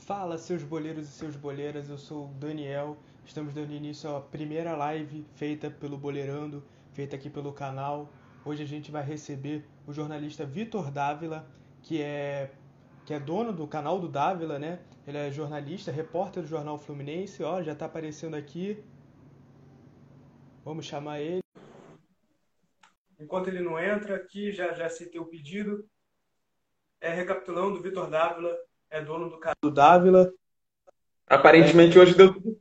Fala, seus boleiros e seus boleiras, eu sou o Daniel. Estamos dando início à primeira live feita pelo Boleirando, feita aqui pelo canal. Hoje a gente vai receber o jornalista Vitor Dávila, que é que é dono do canal do Dávila, né? Ele é jornalista, repórter do jornal Fluminense, ó, já tá aparecendo aqui. Vamos chamar ele. Enquanto ele não entra aqui, já já citei o pedido. É, recapitulando, Vitor Dávila é dono do canal do Dávila. Aparentemente é. hoje deu tudo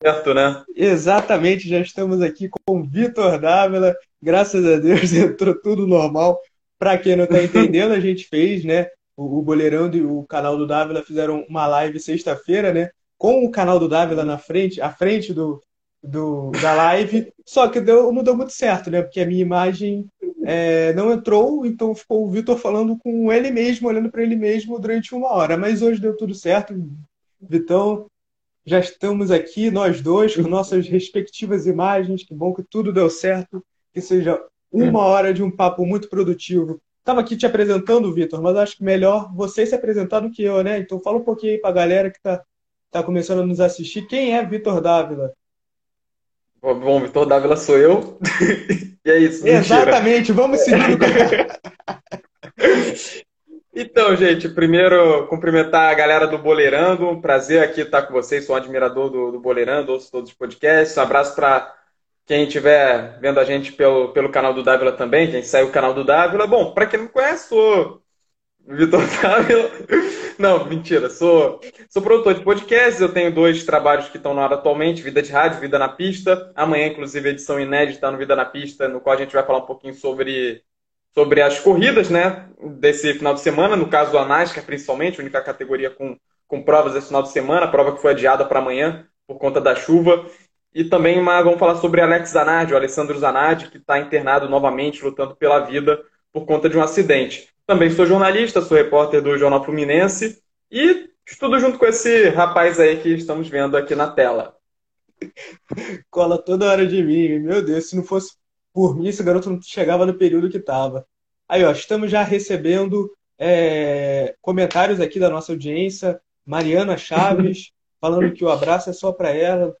certo, né? Exatamente, já estamos aqui com o Vitor Dávila. Graças a Deus entrou tudo normal. Para quem não está entendendo, a gente fez, né? O, o Boleirão e o canal do Dávila fizeram uma live sexta-feira, né? Com o canal do Dávila na frente, à frente do, do, da live. Só que deu, não deu muito certo, né? Porque a minha imagem é, não entrou, então ficou o Vitor falando com ele mesmo, olhando para ele mesmo durante uma hora. Mas hoje deu tudo certo. Vitão, já estamos aqui, nós dois, com nossas respectivas imagens. Que bom que tudo deu certo, que seja uma hora de um papo muito produtivo. Estava aqui te apresentando, Vitor, mas acho que melhor você se apresentar do que eu, né? Então fala um pouquinho aí para a galera que está tá começando a nos assistir. Quem é Vitor Dávila? Bom, Vitor Dávila sou eu. e é isso. Exatamente, mentira. vamos seguir. então, gente, primeiro cumprimentar a galera do Boleirando. Prazer aqui estar com vocês. Sou um admirador do, do Boleirando, ouço todos os podcasts. Um abraço para quem estiver vendo a gente pelo, pelo canal do Dávila também, quem saiu o canal do Dávila. Bom, para quem não conhece, sou Vitor Dávila. Não, mentira. Sou, sou produtor de podcasts. Eu tenho dois trabalhos que estão na hora atualmente: Vida de Rádio, Vida na Pista. Amanhã, inclusive, edição inédita no Vida na Pista, no qual a gente vai falar um pouquinho sobre, sobre as corridas né, desse final de semana. No caso, a NASCAR, principalmente, a única categoria com, com provas esse final de semana. Prova que foi adiada para amanhã por conta da chuva. E também uma, vamos falar sobre Alex Zanardi, o Alessandro Zanardi, que está internado novamente, lutando pela vida por conta de um acidente. Também sou jornalista, sou repórter do Jornal Fluminense e estudo junto com esse rapaz aí que estamos vendo aqui na tela. Cola toda hora de mim. Meu Deus, se não fosse por mim, esse garoto não chegava no período que estava. Aí, ó, estamos já recebendo é, comentários aqui da nossa audiência. Mariana Chaves, falando que o abraço é só para ela.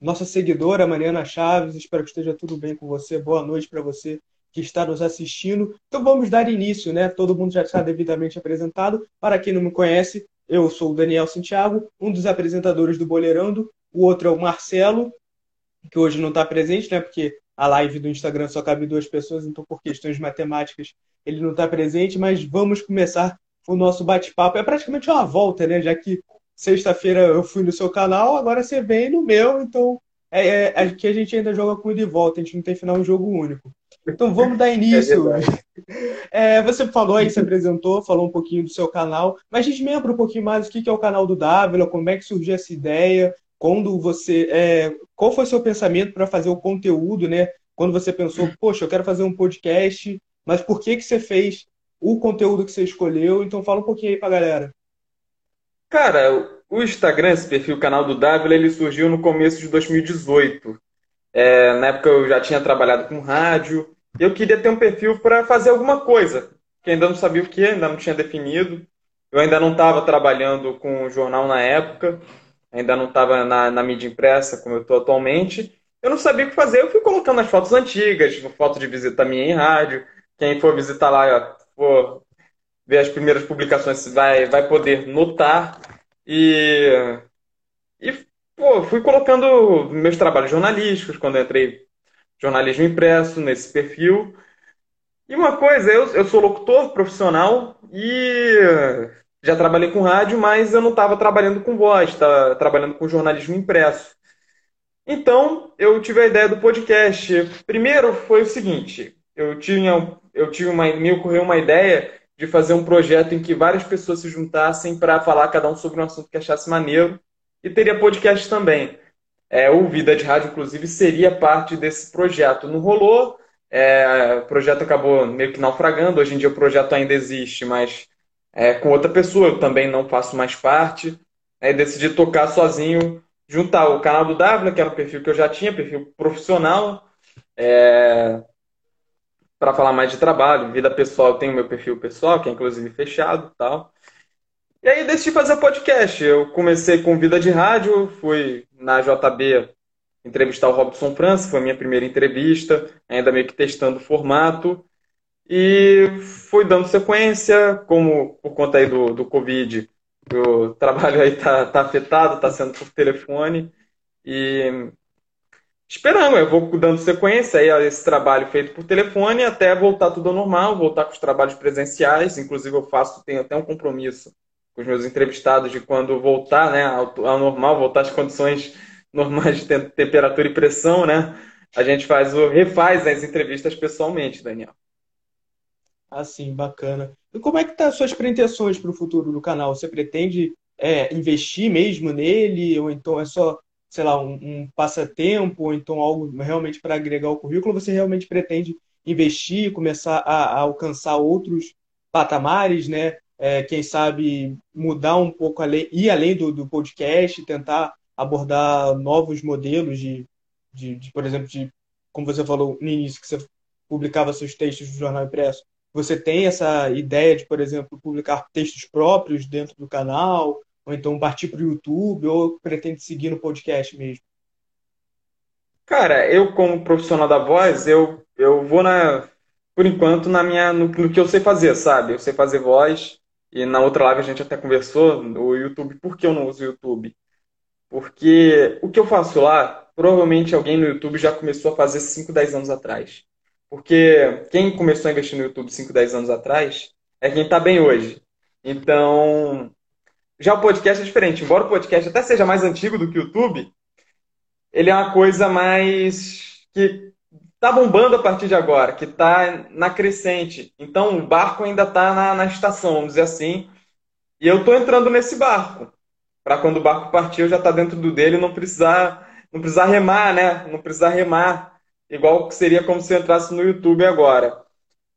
Nossa seguidora, Mariana Chaves, espero que esteja tudo bem com você. Boa noite para você que está nos assistindo. Então vamos dar início, né? Todo mundo já está devidamente apresentado. Para quem não me conhece, eu sou o Daniel Santiago, um dos apresentadores do Boleirando. O outro é o Marcelo, que hoje não está presente, né? Porque a live do Instagram só cabe duas pessoas, então por questões matemáticas ele não está presente. Mas vamos começar o nosso bate-papo. É praticamente uma volta, né? Já que sexta-feira eu fui no seu canal, agora você vem no meu, então é, é, aqui a gente ainda joga com ida e volta, a gente não tem final um jogo único. Então vamos dar início. É, você falou aí, se apresentou, falou um pouquinho do seu canal, mas diz membro um pouquinho mais o que é o canal do Dávila, como é que surgiu essa ideia, quando você. É, qual foi o seu pensamento para fazer o conteúdo, né? Quando você pensou, poxa, eu quero fazer um podcast, mas por que, que você fez o conteúdo que você escolheu? Então fala um pouquinho aí pra galera. Cara, o Instagram, esse perfil, o canal do Dávila, ele surgiu no começo de 2018. É, na época eu já tinha trabalhado com rádio, eu queria ter um perfil para fazer alguma coisa, que ainda não sabia o que, ainda não tinha definido. Eu ainda não estava trabalhando com jornal na época, ainda não estava na, na, mídia impressa como eu estou atualmente. Eu não sabia o que fazer, eu fui colocando as fotos antigas, foto de visita minha em rádio. Quem for visitar lá, for ver as primeiras publicações, vai, vai poder notar. E, e pô, fui colocando meus trabalhos jornalísticos quando entrei jornalismo impresso nesse perfil. E uma coisa, eu, eu sou locutor profissional e já trabalhei com rádio, mas eu não estava trabalhando com voz, estava trabalhando com jornalismo impresso. Então, eu tive a ideia do podcast. Primeiro foi o seguinte, eu tinha, eu tive uma, me ocorreu uma ideia de fazer um projeto em que várias pessoas se juntassem para falar cada um sobre um assunto que achasse maneiro e teria podcast também. É, o Vida de Rádio, inclusive, seria parte desse projeto. Não rolou, é, o projeto acabou meio que naufragando. Hoje em dia o projeto ainda existe, mas é, com outra pessoa. Eu também não faço mais parte. Aí decidi tocar sozinho, juntar o canal do W, que era um perfil que eu já tinha, perfil profissional, é, para falar mais de trabalho. Vida pessoal, eu tenho meu perfil pessoal, que é inclusive fechado tal. E aí decidi fazer podcast. Eu comecei com vida de rádio, fui na JB entrevistar o Robson França, foi a minha primeira entrevista, ainda meio que testando o formato. E fui dando sequência, como por conta aí do, do Covid, o trabalho aí tá, tá afetado, tá sendo por telefone. E esperando, eu vou dando sequência aí a esse trabalho feito por telefone até voltar tudo ao normal, voltar com os trabalhos presenciais. Inclusive, eu faço, tenho até um compromisso com os meus entrevistados de quando voltar né, ao, normal, voltar às condições normais de temperatura e pressão, né? A gente faz o refaz as entrevistas pessoalmente, Daniel. Assim, bacana. E como é que tá as suas pretensões para o futuro do canal? Você pretende é, investir mesmo nele? Ou então é só, sei lá, um, um passatempo? Ou então algo realmente para agregar o currículo? Você realmente pretende investir, começar a, a alcançar outros patamares, né? É, quem sabe, mudar um pouco, além, ir além do, do podcast, tentar abordar novos modelos de, de, de, por exemplo, de, como você falou no início, que você publicava seus textos no jornal impresso. Você tem essa ideia de, por exemplo, publicar textos próprios dentro do canal, ou então partir para o YouTube, ou pretende seguir no podcast mesmo? Cara, eu como profissional da voz, eu, eu vou na, por enquanto, na minha, no, no que eu sei fazer, sabe? Eu sei fazer voz, e na outra live a gente até conversou, o YouTube, por que eu não uso o YouTube? Porque o que eu faço lá, provavelmente alguém no YouTube já começou a fazer 5, 10 anos atrás. Porque quem começou a investir no YouTube 5, 10 anos atrás é quem está bem hoje. Então, já o podcast é diferente. Embora o podcast até seja mais antigo do que o YouTube, ele é uma coisa mais que está bombando a partir de agora, que está na crescente. Então o barco ainda está na, na, estação, vamos dizer assim. E eu estou entrando nesse barco. Para quando o barco partir, eu já estar tá dentro do dele não precisar, não precisar remar, né? Não precisar remar. Igual que seria como se eu entrasse no YouTube agora.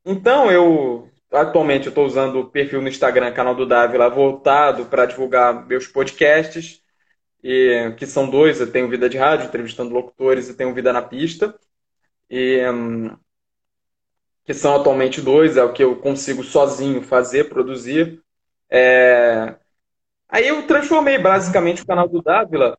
Então eu atualmente eu estou usando o perfil no Instagram, canal do Dávila, voltado para divulgar meus podcasts. E, que são dois, eu tenho Vida de Rádio, entrevistando locutores, e tenho Vida na Pista e, um, que são atualmente dois, é o que eu consigo sozinho fazer, produzir. É... Aí eu transformei basicamente o canal do Dávila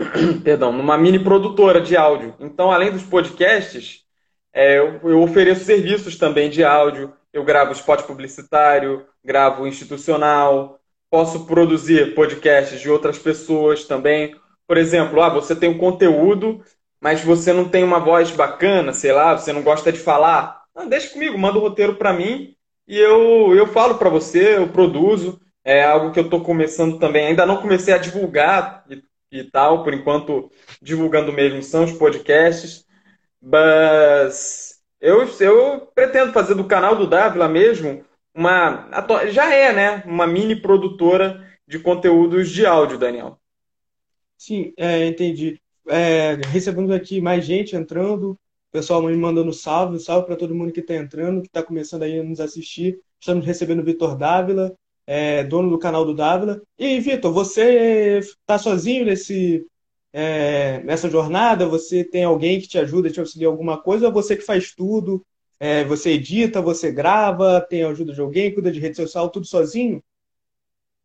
perdão, numa mini produtora de áudio. Então, além dos podcasts, é, eu, eu, ofereço serviços também de áudio. Eu gravo spot publicitário, gravo institucional, posso produzir podcasts de outras pessoas também. Por exemplo, ah, você tem um conteúdo mas você não tem uma voz bacana, sei lá, você não gosta de falar, não, deixa comigo, manda o roteiro para mim e eu, eu falo para você, eu produzo. É algo que eu estou começando também. Ainda não comecei a divulgar e, e, tal, por enquanto divulgando mesmo são os podcasts. Mas eu, eu pretendo fazer do canal do Dávila mesmo uma. Já é, né? Uma mini produtora de conteúdos de áudio, Daniel. Sim, é, entendi é, recebemos aqui mais gente entrando, pessoal me mandando salve, salve para todo mundo que está entrando, que está começando aí a nos assistir. Estamos recebendo o Vitor Dávila, é, dono do canal do Dávila. E, Vitor, você está sozinho nesse, é, nessa jornada? Você tem alguém que te ajuda, te auxilia alguma coisa? Ou você que faz tudo? É, você edita, você grava, tem ajuda de alguém, cuida de rede social, tudo sozinho?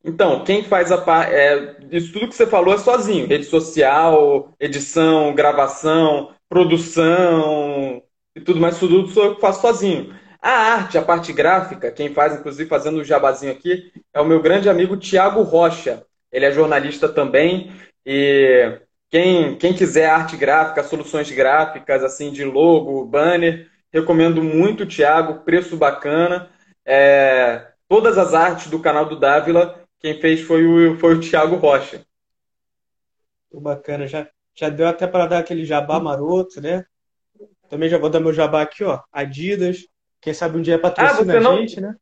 Então, quem faz a parte. É, isso tudo que você falou é sozinho: rede social, edição, gravação, produção e tudo mais, tudo sou eu que faço sozinho. A arte, a parte gráfica, quem faz, inclusive fazendo o jabazinho aqui, é o meu grande amigo Tiago Rocha. Ele é jornalista também e quem, quem quiser arte gráfica, soluções gráficas, assim, de logo, banner, recomendo muito o Tiago, preço bacana. É, todas as artes do canal do Dávila quem fez foi o, foi o Thiago Rocha. Bacana, já, já deu até para dar aquele jabá maroto, né? Também já vou dar meu jabá aqui, ó. Adidas. Quem sabe um dia patrocina ah, a gente, né?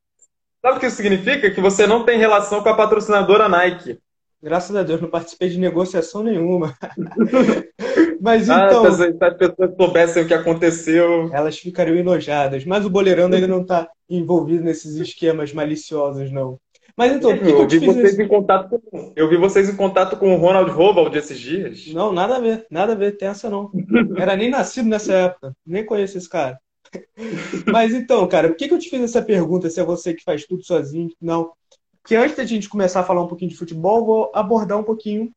Sabe o que isso significa? Que você não tem relação com a patrocinadora Nike. Graças a Deus, não participei de negociação nenhuma. Mas ah, então. Ah, se as pessoas soubessem o que aconteceu. Elas ficariam enojadas. Mas o Boleirão ainda não está envolvido nesses esquemas maliciosos, não. Mas então, eu, que eu vi vocês em contato com, Eu vi vocês em contato com o Ronald Rovald esses dias. Não, nada a ver, nada a ver, tem essa não. Era nem nascido nessa época, nem conheço esse cara. Mas então, cara, por que, que eu te fiz essa pergunta se é você que faz tudo sozinho? Não. que antes da gente começar a falar um pouquinho de futebol, vou abordar um pouquinho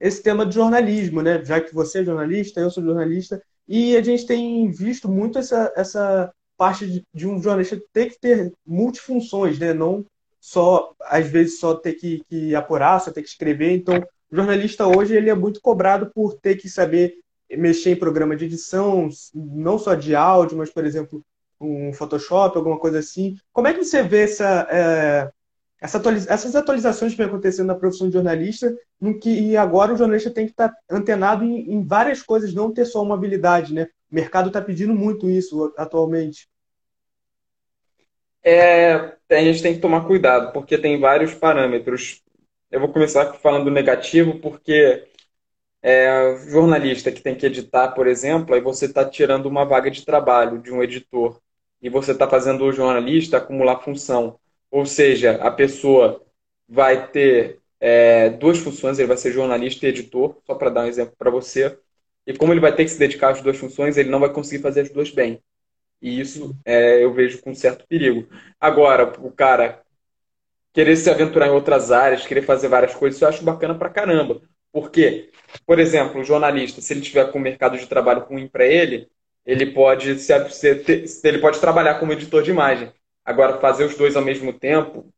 esse tema de jornalismo, né? Já que você é jornalista, eu sou jornalista, e a gente tem visto muito essa, essa parte de, de um jornalista ter que ter multifunções, né? Não só, às vezes, só ter que, que apurar, só ter que escrever. Então, o jornalista hoje ele é muito cobrado por ter que saber mexer em programa de edição, não só de áudio, mas, por exemplo, um Photoshop, alguma coisa assim. Como é que você vê essa, é, essa atualiza essas atualizações que vem acontecendo na profissão de jornalista, no que agora o jornalista tem que estar tá antenado em, em, várias coisas, não ter só uma habilidade, né? O mercado está pedindo muito isso atualmente. É, a gente tem que tomar cuidado, porque tem vários parâmetros. Eu vou começar falando negativo, porque é, jornalista que tem que editar, por exemplo, aí você está tirando uma vaga de trabalho de um editor e você está fazendo o jornalista acumular função. Ou seja, a pessoa vai ter é, duas funções, ele vai ser jornalista e editor, só para dar um exemplo para você. E como ele vai ter que se dedicar às duas funções, ele não vai conseguir fazer as duas bem. E isso é, eu vejo com certo perigo. Agora, o cara querer se aventurar em outras áreas, querer fazer várias coisas, eu acho bacana pra caramba. Porque, por exemplo, o jornalista, se ele tiver com o mercado de trabalho ruim para ele, ele pode se, ele pode trabalhar como editor de imagem. Agora, fazer os dois ao mesmo tempo,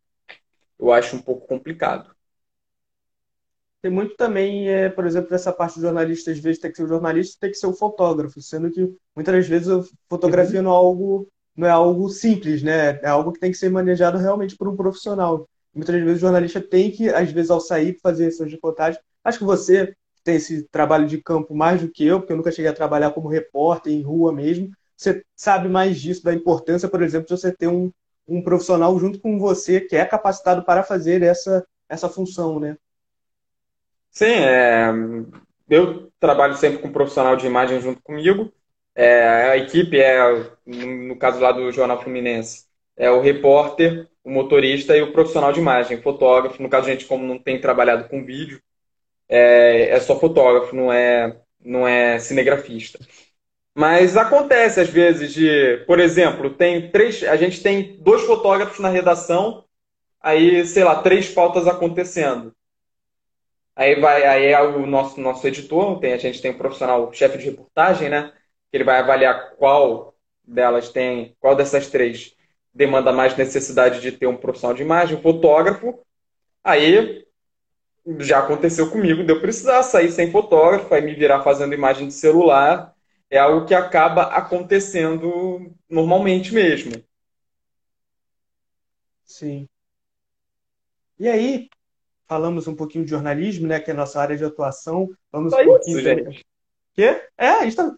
eu acho um pouco complicado. Tem muito também, é, por exemplo, essa parte de jornalista, às vezes tem que ser o jornalista, tem que ser o fotógrafo, sendo que muitas vezes a fotografia uhum. não, é algo, não é algo simples, né? É algo que tem que ser manejado realmente por um profissional. Muitas vezes o jornalista tem que, às vezes, ao sair, fazer suas reportagens, Acho que você tem esse trabalho de campo mais do que eu, porque eu nunca cheguei a trabalhar como repórter em rua mesmo. Você sabe mais disso, da importância, por exemplo, de você ter um, um profissional junto com você que é capacitado para fazer essa, essa função, né? Sim, é... eu trabalho sempre com um profissional de imagem junto comigo. É, a equipe é, no caso lá do Jornal Fluminense, é o repórter, o motorista e o profissional de imagem, fotógrafo. No caso, a gente, como não tem trabalhado com vídeo, é, é só fotógrafo, não é, não é cinegrafista. Mas acontece às vezes de, por exemplo, tem três, a gente tem dois fotógrafos na redação, aí, sei lá, três pautas acontecendo. Aí vai, aí é o nosso nosso editor, tem, a gente tem um profissional chefe de reportagem, né? Que ele vai avaliar qual delas tem, qual dessas três demanda mais necessidade de ter um profissional de imagem, um fotógrafo. Aí já aconteceu comigo de eu precisar sair sem fotógrafo e me virar fazendo imagem de celular. É algo que acaba acontecendo normalmente mesmo. Sim. E aí, falamos um pouquinho de jornalismo, né, que é a nossa área de atuação. Vamos Só um pouquinho isso, gente. Quê? É, a gente tá...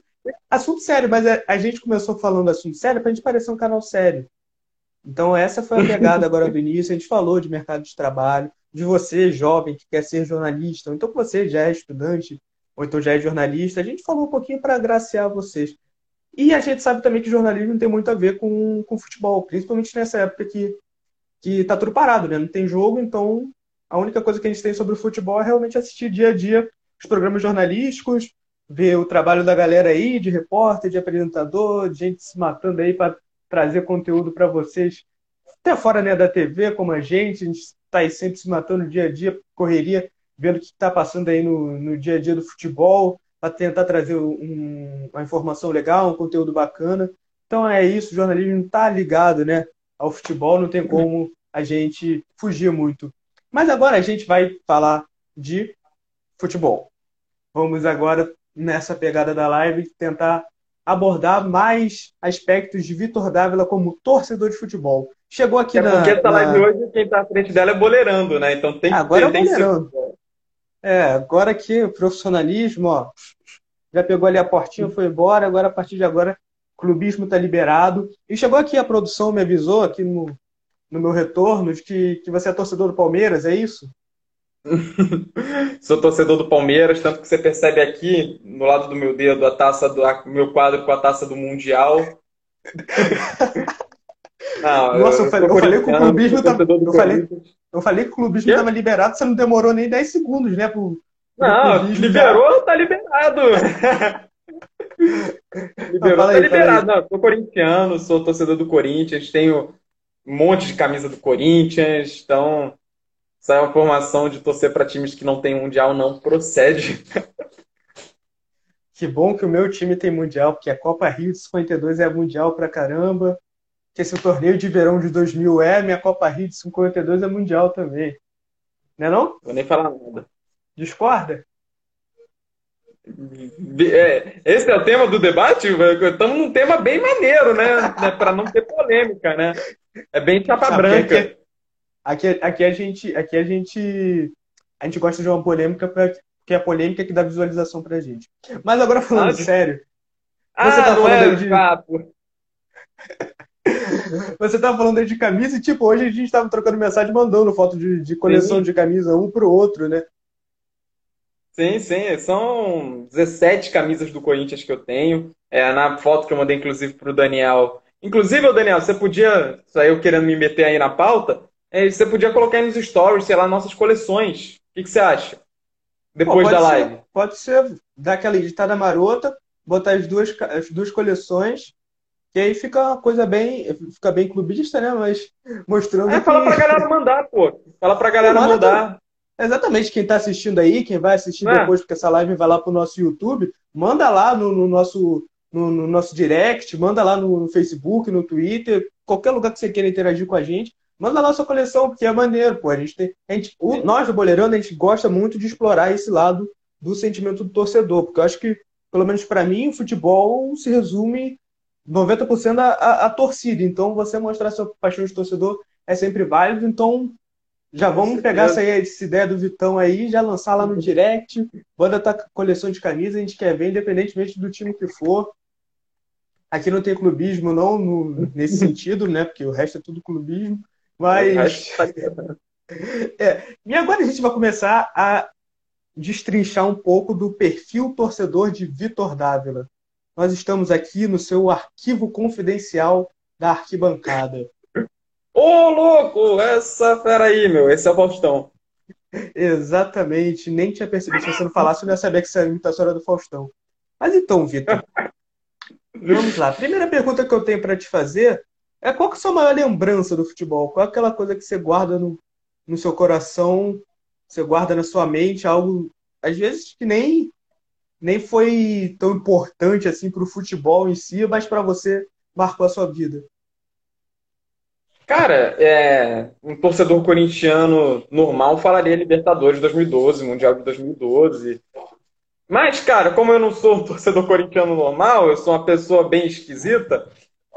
assunto sério, mas a gente começou falando assunto sério para a gente parecer um canal sério. Então essa foi a pegada agora do início. A gente falou de mercado de trabalho, de você, jovem, que quer ser jornalista, ou então você já é estudante, ou então já é jornalista. A gente falou um pouquinho para agraciar vocês. E a gente sabe também que jornalismo tem muito a ver com, com futebol, principalmente nessa época que, que tá tudo parado, né? Não tem jogo, então a única coisa que a gente tem sobre o futebol é realmente assistir dia a dia os programas jornalísticos, ver o trabalho da galera aí, de repórter, de apresentador, de gente se matando aí para trazer conteúdo para vocês, até fora né, da TV, como a gente, a gente está aí sempre se matando dia a dia, correria, vendo o que está passando aí no, no dia a dia do futebol, para tentar trazer um, uma informação legal, um conteúdo bacana. Então é isso, o jornalismo está ligado né, ao futebol, não tem como a gente fugir muito. Mas agora a gente vai falar de futebol. Vamos agora, nessa pegada da live, tentar abordar mais aspectos de Vitor Dávila como torcedor de futebol. Chegou aqui é na. Porque essa live na... hoje, quem está à frente dela é boleirando, né? Então tem que Agora é boleirando. É, agora aqui, profissionalismo, ó. Já pegou ali a portinha, foi embora. Agora, a partir de agora, clubismo está liberado. E chegou aqui a produção, me avisou aqui no, no meu retorno, de que, que você é torcedor do Palmeiras, é isso? Sou torcedor do Palmeiras, tanto que você percebe aqui, no lado do meu dedo, a taça do a, meu quadro com a taça do Mundial. Não, Nossa, eu, eu, falei, eu falei que o clubismo eu, falei, eu falei que o clubismo estava liberado, você não demorou nem 10 segundos, né? Pro, pro não, liberou, já. tá liberado. liberou, não, tá aí, liberado. Não, sou corintiano, sou torcedor do Corinthians, tenho um monte de camisa do Corinthians. Então, essa é uma formação de torcer para times que não tem mundial não procede. Que bom que o meu time tem mundial, porque a Copa Rio de 52 é mundial pra caramba. Que esse torneio de verão de 2000 é, minha Copa Rio de 52 é mundial também. Não é não? Vou nem falar nada. Discorda? É, esse é o tema do debate? Estamos num tema bem maneiro, né? né? Para não ter polêmica, né? É bem chapa branca. Aqui, aqui, aqui, a gente, aqui a gente, a gente gosta de uma polêmica porque é a polêmica que dá visualização pra gente. Mas agora falando ah, sério. Ah, você tá não falando é de papo. Você tava falando aí de camisa e, tipo, hoje a gente tava trocando mensagem mandando foto de, de coleção Sim. de camisa um pro outro, né? Sim, sim. São 17 camisas do Corinthians que eu tenho. É, na foto que eu mandei, inclusive, para o Daniel. Inclusive, Daniel, você podia, saiu eu querendo me meter aí na pauta, é, você podia colocar aí nos stories, sei lá, nossas coleções. O que, que você acha? Depois Pô, da live. Ser, pode ser, dar aquela editada marota, botar as duas, as duas coleções, que aí fica uma coisa bem. Fica bem clubista, né? Mas mostrando. É, que... fala pra galera mandar, pô. Fala pra galera mandar. Exatamente, quem está assistindo aí, quem vai assistir é. depois, porque essa live vai lá para o nosso YouTube, manda lá no, no nosso, no, no, nosso direct, manda lá no, no, Facebook, no Twitter, qualquer lugar que você queira interagir com a gente, manda lá sua coleção, porque é maneiro, pô. A gente tem, a gente, o, nós do Boleirando, a gente gosta muito de explorar esse lado do sentimento do torcedor, porque eu acho que, pelo menos para mim, o futebol se resume 90% a, a, a torcida. Então, você mostrar sua paixão de torcedor é sempre válido. Então, já vamos pegar essa, essa, ideia do Vitão aí, já lançar lá no direct. Banda tá com coleção de camisas, a gente quer ver, independentemente do time que for. Aqui não tem clubismo, não, no, nesse sentido, né? Porque o resto é tudo clubismo. Mas. Tá é, e agora a gente vai começar a destrinchar um pouco do perfil torcedor de Vitor Dávila. Nós estamos aqui no seu arquivo confidencial da arquibancada. Ô, louco! Essa fera aí, meu. Esse é o Faustão. Exatamente. Nem tinha percebido. Se você não falasse, eu não ia saber que imitação era do Faustão. Mas então, Vitor. vamos lá. Primeira pergunta que eu tenho para te fazer é qual que é a sua maior lembrança do futebol? Qual é aquela coisa que você guarda no, no seu coração, você guarda na sua mente, algo, às vezes, que nem, nem foi tão importante assim para o futebol em si, mas para você marcou a sua vida? Cara, é, um torcedor corintiano normal falaria Libertadores 2012, Mundial de 2012. Mas, cara, como eu não sou um torcedor corintiano normal, eu sou uma pessoa bem esquisita,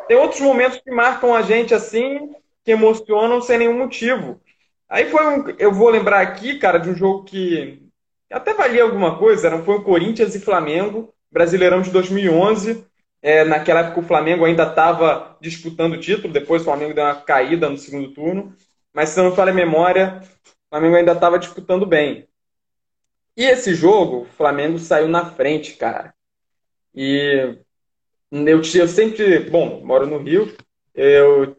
tem outros momentos que marcam a gente assim, que emocionam sem nenhum motivo. Aí foi um. Eu vou lembrar aqui, cara, de um jogo que até valia alguma coisa, era, foi o Corinthians e Flamengo, Brasileirão de 2011. É, naquela época o Flamengo ainda estava disputando o título, depois o Flamengo deu uma caída no segundo turno. Mas se não me falha a memória, o Flamengo ainda estava disputando bem. E esse jogo, o Flamengo saiu na frente, cara. E eu, eu sempre, bom, moro no Rio, eu,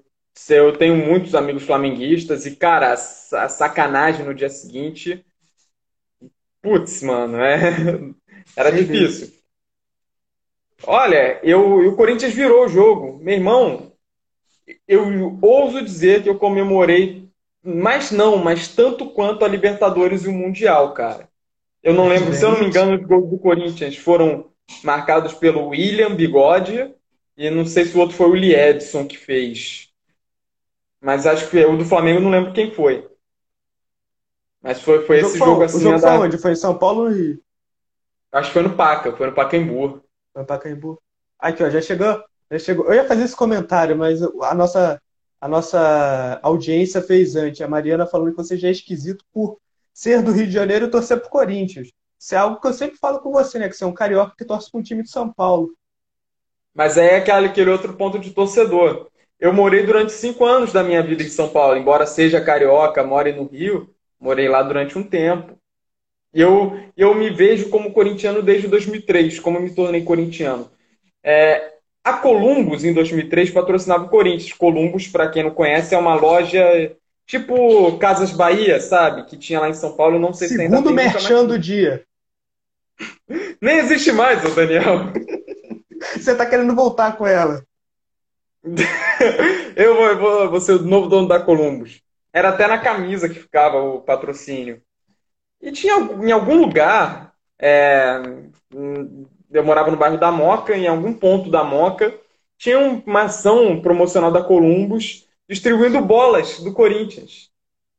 eu tenho muitos amigos flamenguistas e, cara, a, a sacanagem no dia seguinte, putz, mano, é, era difícil. Olha, eu, o Corinthians virou o jogo. Meu irmão, eu ouso dizer que eu comemorei, mas não, mas tanto quanto a Libertadores e o Mundial, cara. Eu não lembro, se eu não me engano, os gols do Corinthians foram marcados pelo William Bigode e não sei se o outro foi o Liedson que fez. Mas acho que o do Flamengo não lembro quem foi. Mas foi, foi esse jogo, assim. O jogo foi onde? Foi em São Paulo Rio? Acho que foi no Paca, foi no Pacaembu. No Pacaembu. Aqui, ó, já chegou, já chegou. Eu ia fazer esse comentário, mas a nossa, a nossa audiência fez antes. A Mariana falando que você já é esquisito por ser do Rio de Janeiro e torcer pro Corinthians. Isso é algo que eu sempre falo com você, né? Que você é um carioca que torce para um time de São Paulo. Mas é aquele, aquele outro ponto de torcedor. Eu morei durante cinco anos da minha vida em São Paulo, embora seja carioca, more no Rio, morei lá durante um tempo. E eu, eu me vejo como corintiano desde 2003, como eu me tornei corintiano. É, a Columbus, em 2003, patrocinava o Corinthians. Columbus, para quem não conhece, é uma loja tipo Casas Bahia, sabe? Que tinha lá em São Paulo, não sei Segundo se ainda tem. Segundo merchan do dia. Nem existe mais, o Daniel. Você tá querendo voltar com ela. eu vou, vou, vou ser o novo dono da Columbus. Era até na camisa que ficava o patrocínio. E tinha em algum lugar, é, eu morava no bairro da Moca, em algum ponto da Moca, tinha uma ação promocional da Columbus distribuindo bolas do Corinthians.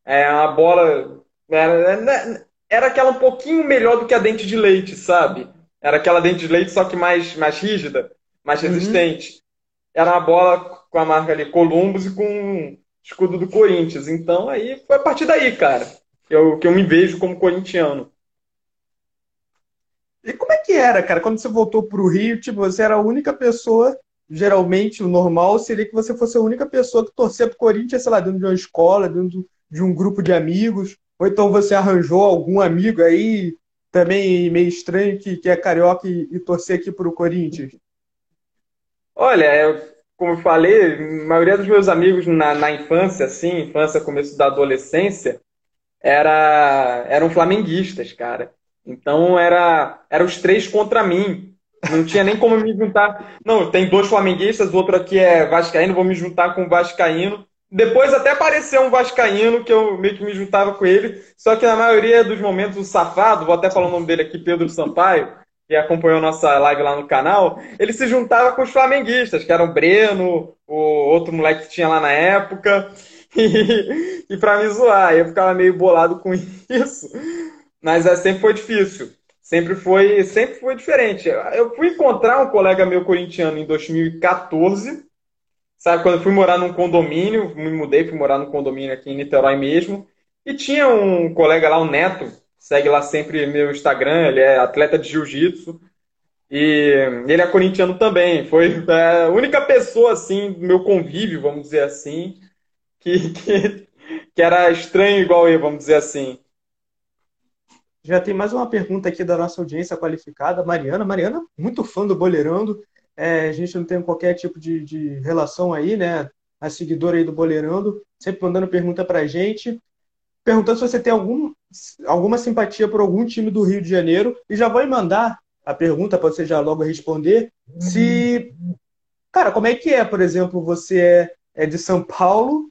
É, uma bola. Era, era aquela um pouquinho melhor do que a dente de leite, sabe? Era aquela dente de leite, só que mais, mais rígida, mais uhum. resistente. Uhum. Era uma bola com a marca ali Columbus e com o escudo do Corinthians. Então aí foi a partir daí, cara, eu, que eu me vejo como corintiano. E como é que era, cara, quando você voltou para o Rio? Tipo, você era a única pessoa, geralmente o normal seria que você fosse a única pessoa que torcia para o Corinthians, sei lá, dentro de uma escola, dentro de um grupo de amigos. Ou então você arranjou algum amigo aí, também meio estranho, que, que é carioca e, e torcer aqui para o Corinthians? Olha, eu, como eu falei, a maioria dos meus amigos na, na infância, assim, infância, começo da adolescência, era, eram flamenguistas, cara. Então era, era os três contra mim. Não tinha nem como me juntar. Não, tem dois flamenguistas, o outro aqui é vascaíno, vou me juntar com o vascaíno. Depois até apareceu um vascaíno que eu meio que me juntava com ele, só que na maioria dos momentos o safado, vou até falar o nome dele aqui, Pedro Sampaio, que acompanhou nossa live lá no canal, ele se juntava com os flamenguistas, que eram o Breno, o outro moleque que tinha lá na época, e, pra me zoar, eu ficava meio bolado com isso. Mas é, sempre foi difícil. Sempre foi, sempre foi diferente. Eu fui encontrar um colega meu corintiano em 2014. Sabe, quando eu fui morar num condomínio, me mudei, fui morar num condomínio aqui em Niterói mesmo. E tinha um colega lá, o Neto, segue lá sempre meu Instagram, ele é atleta de jiu-jitsu. E ele é corintiano também. Foi é, a única pessoa, assim, do meu convívio, vamos dizer assim, que, que, que era estranho igual eu, vamos dizer assim. Já tem mais uma pergunta aqui da nossa audiência qualificada, Mariana. Mariana, muito fã do Boleirando. É, a gente não tem qualquer tipo de, de relação aí, né? A seguidora aí do Boleirando, sempre mandando pergunta pra gente. Perguntando se você tem algum, alguma simpatia por algum time do Rio de Janeiro. E já vou mandar a pergunta para você já logo responder. Se. Cara, como é que é, por exemplo, você é, é de São Paulo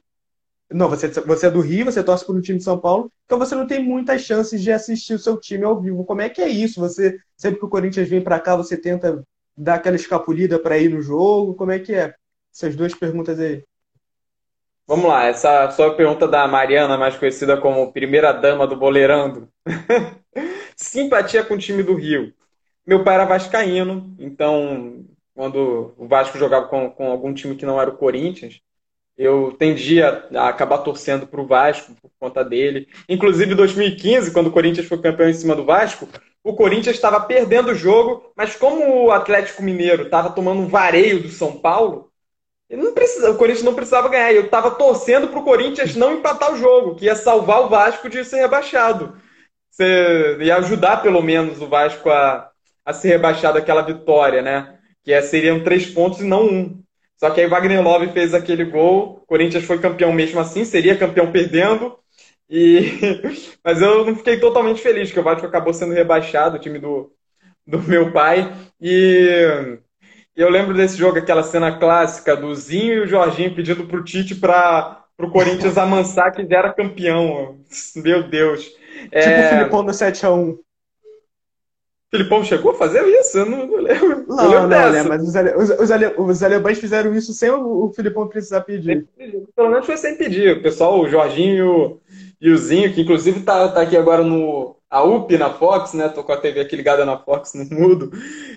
não, você, você é do Rio, você torce para um time de São Paulo, então você não tem muitas chances de assistir o seu time ao vivo. Como é que é isso? Você sempre que o Corinthians vem para cá, você tenta dar aquela escapulida para ir no jogo? Como é que é? Essas duas perguntas aí. Vamos lá, essa sua pergunta da Mariana, mais conhecida como primeira dama do Boleirando. Simpatia com o time do Rio. Meu pai era vascaíno, então quando o Vasco jogava com, com algum time que não era o Corinthians, eu tendia a acabar torcendo para o Vasco por conta dele. Inclusive, em 2015, quando o Corinthians foi campeão em cima do Vasco, o Corinthians estava perdendo o jogo, mas como o Atlético Mineiro estava tomando um vareio do São Paulo, precisa, o Corinthians não precisava ganhar. Eu estava torcendo para o Corinthians não empatar o jogo, que ia salvar o Vasco de ser rebaixado. Você ia ajudar, pelo menos, o Vasco a, a ser rebaixado aquela vitória, né? Que é, seriam três pontos e não um. Só que aí Wagner Love fez aquele gol, o Corinthians foi campeão mesmo assim, seria campeão perdendo. E... Mas eu não fiquei totalmente feliz, porque o Vasco acabou sendo rebaixado, o time do, do meu pai. E eu lembro desse jogo, aquela cena clássica do Zinho e o Jorginho pedindo pro Tite para o Corinthians amansar que já era campeão. Meu Deus. Tipo é... o Filipão do 7x1. Filipão chegou a fazer isso? Eu não, não lembro. Não, não, não lembro, mas os, ale, os, os, ale, os, alemães fizeram isso sem o, o Filipão precisar pedir. Pelo menos foi sem pedir. O pessoal, o Jorginho e o Zinho, que inclusive tá, tá aqui agora no a UP na Fox, né? Tô com a TV aqui ligada na Fox no mudo.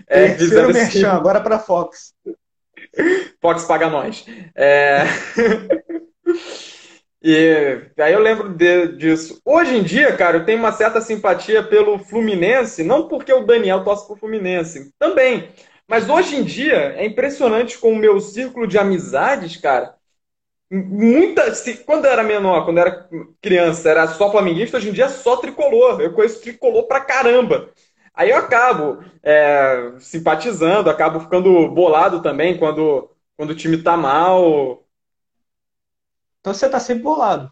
É, Terceiro merchan, assim, agora para Fox. Fox paga nós. É... E aí eu lembro de, disso. Hoje em dia, cara, eu tenho uma certa simpatia pelo Fluminense, não porque o Daniel torce pro Fluminense, também. Mas hoje em dia é impressionante com o meu círculo de amizades, cara. Muita, se, quando eu era menor, quando eu era criança, era só flamenguista, hoje em dia é só tricolor. Eu conheço tricolor pra caramba. Aí eu acabo é, simpatizando, acabo ficando bolado também quando, quando o time tá mal então você tá sempre bolado.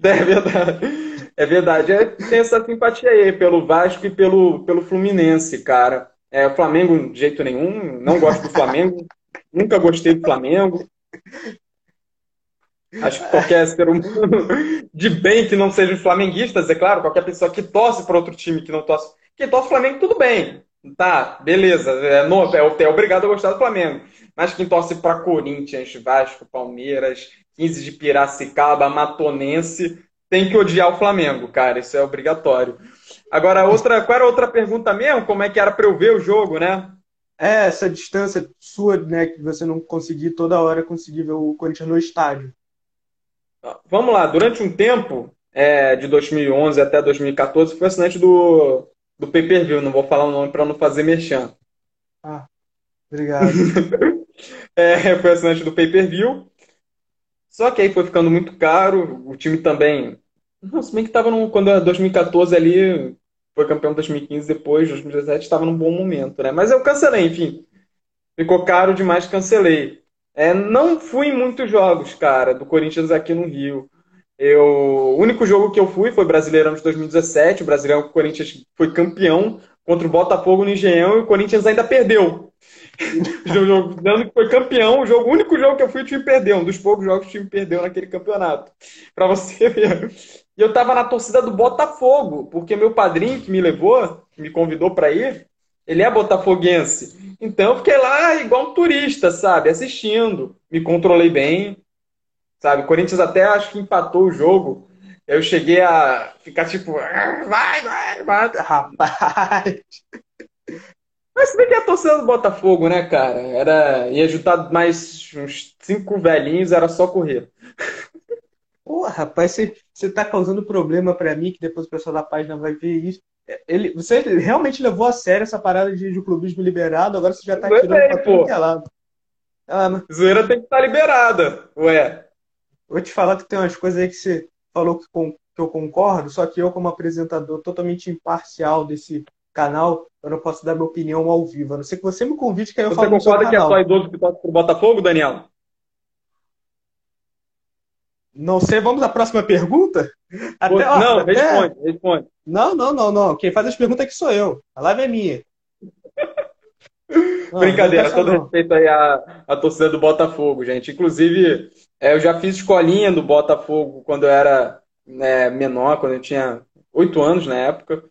É verdade. É verdade. É, tem essa simpatia aí pelo Vasco e pelo, pelo Fluminense, cara. É, o Flamengo, de jeito nenhum. Não gosto do Flamengo. nunca gostei do Flamengo. Acho que qualquer ser humano de bem que não seja flamenguistas, é claro, qualquer pessoa que torce para outro time que não torce. Quem torce Flamengo, tudo bem. Tá, beleza. É, é, é obrigado a gostar do Flamengo. Mas quem torce para Corinthians, Vasco, Palmeiras, 15 de Piracicaba, Matonense, tem que odiar o Flamengo, cara. Isso é obrigatório. Agora, outra, qual era a outra pergunta mesmo? Como é que era para eu ver o jogo, né? É, essa distância sua, né, que você não conseguir toda hora conseguir ver o Corinthians no estádio. Vamos lá, durante um tempo, é, de 2011 até 2014, fui assinante do, do Pay Per View. Não vou falar o nome para não fazer merchan. Ah, obrigado. é, fui assinante do Pay Per View. Só que aí foi ficando muito caro, o time também. Não, se bem que estava quando era 2014 ali, foi campeão 2015, depois, 2017, estava num bom momento, né? Mas eu cancelei, enfim. Ficou caro demais, cancelei. É, não fui em muitos jogos, cara, do Corinthians aqui no Rio. Eu, o único jogo que eu fui foi Brasileirão de 2017. O Brasileirão o Corinthians foi campeão contra o Botafogo no Engenhão e o Corinthians ainda perdeu. Dando que foi campeão, o, jogo, único jogo que eu fui, o time perdeu. Um dos poucos jogos que o time perdeu naquele campeonato. Pra você ver. E eu tava na torcida do Botafogo, porque meu padrinho que me levou, que me convidou para ir, ele é botafoguense. Então eu fiquei lá igual um turista, sabe? Assistindo. Me controlei bem. Sabe? O Corinthians até acho que empatou o jogo. Eu cheguei a ficar tipo, ah, vai, vai, vai. Rapaz. Mas se bem que a torcida do Botafogo, né, cara? Era, ia juntar mais uns cinco velhinhos, era só correr. Pô, rapaz, você, tá causando problema para mim, que depois o pessoal da página vai ver isso. Ele, você realmente levou a sério essa parada de, de clubismo liberado, agora você já tá tirando pra tudo que é lado. Ah, mas... Zoeira tem que estar tá liberada, ué. Vou te falar que tem umas coisas aí que você falou que, com, que eu concordo, só que eu, como apresentador totalmente imparcial desse canal, eu não posso dar minha opinião ao vivo. A não ser que você me convide que aí eu você falo Você concorda que é só idoso que torce pro Botafogo, Daniel? Não sei, vamos à próxima pergunta? Até, ó, não, até... responde, responde. Não, não, não, não. Quem faz as perguntas aqui sou eu. A live é minha. Não, Brincadeira, todo não. respeito aí à, à torcida do Botafogo, gente. Inclusive, é, eu já fiz escolinha do Botafogo quando eu era né, menor, quando eu tinha oito anos na época.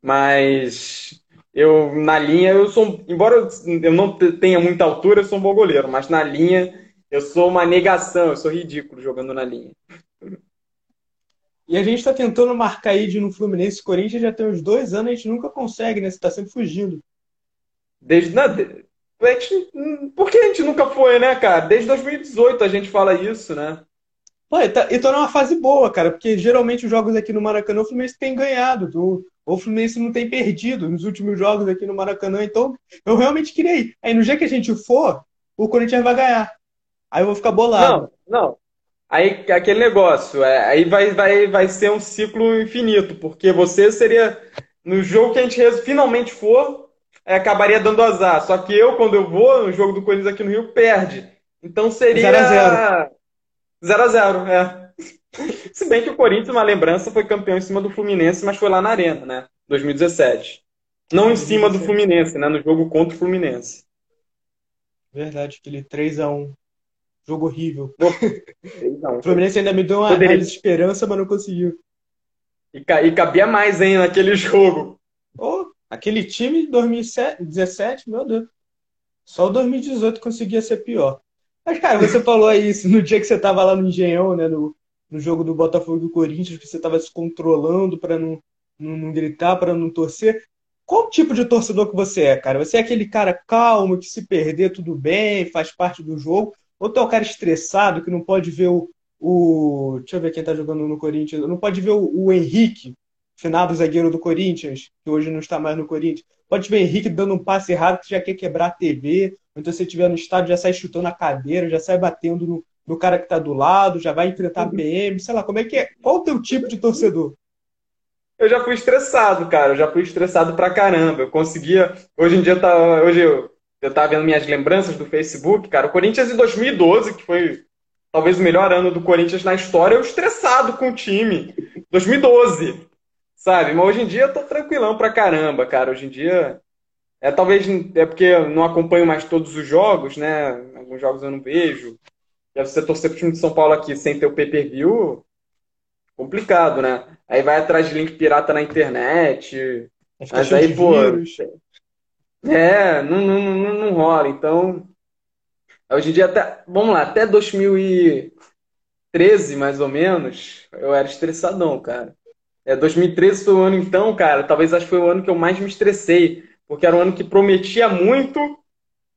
Mas eu, na linha, eu sou. Embora eu não tenha muita altura, eu sou um bom goleiro, mas na linha eu sou uma negação, eu sou ridículo jogando na linha. E a gente está tentando marcar aí de no Fluminense Corinthians já tem uns dois anos, a gente nunca consegue, né? Você está sempre fugindo. Desde. Não, por que a gente nunca foi, né, cara? Desde 2018 a gente fala isso, né? Pô, e tá, e tá numa fase boa, cara, porque geralmente os jogos aqui no Maracanã o Fluminense tem ganhado. Do, o Fluminense não tem perdido nos últimos jogos aqui no Maracanã, então eu realmente queria ir. Aí no dia que a gente for, o Corinthians vai ganhar. Aí eu vou ficar bolado. Não, não. Aí aquele negócio, é, aí vai, vai, vai ser um ciclo infinito, porque você seria. No jogo que a gente finalmente for, é, acabaria dando azar. Só que eu, quando eu vou no jogo do Corinthians aqui no Rio, perde. Então seria. 0x0. 0x0, é. Se bem que o Corinthians, uma lembrança, foi campeão em cima do Fluminense, mas foi lá na Arena, né? 2017. Não em cima do Fluminense, né? No jogo contra o Fluminense. Verdade, aquele 3x1. Jogo horrível. o Fluminense ainda me deu uma Poderia... esperança, mas não conseguiu. E, e cabia mais, hein, naquele jogo. Oh, aquele time de 2017, meu Deus. Só o 2018 conseguia ser pior. Mas, cara, você falou aí isso no dia que você tava lá no Engenhão, né? No, no jogo do Botafogo e do Corinthians, que você tava se controlando para não, não, não, gritar, para não torcer. Qual tipo de torcedor que você é, cara? Você é aquele cara calmo, que se perder tudo bem, faz parte do jogo? Ou tu é o cara estressado, que não pode ver o. o deixa eu ver quem tá jogando no Corinthians. Não pode ver o, o Henrique, finado zagueiro do Corinthians, que hoje não está mais no Corinthians. Pode ver o Henrique dando um passe errado que já quer quebrar a TV. Então, se estiver no estádio, já sai chutando a cadeira, já sai batendo no, no cara que está do lado, já vai enfrentar a PM, sei lá, como é que é? Qual o teu tipo de torcedor? Eu já fui estressado, cara. Eu já fui estressado pra caramba. Eu conseguia. Hoje em dia tá. Hoje eu eu estava vendo minhas lembranças do Facebook, cara, o Corinthians em 2012, que foi talvez o melhor ano do Corinthians na história, eu estressado com o time. 2012, sabe? Mas hoje em dia eu tô tranquilão pra caramba, cara. Hoje em dia É, talvez é porque eu não acompanho mais todos os jogos, né? Alguns jogos eu não vejo. E você torcer pro time de São Paulo aqui sem ter o pay-per-view, complicado, né? Aí vai atrás de link pirata na internet. Mas aí, pô. Vírus. É, não, não, não, não rola. Então, hoje em dia, até, vamos lá, até 2013, mais ou menos, eu era estressadão, cara. É, 2013 foi o ano, então, cara, talvez acho que foi o ano que eu mais me estressei porque era um ano que prometia muito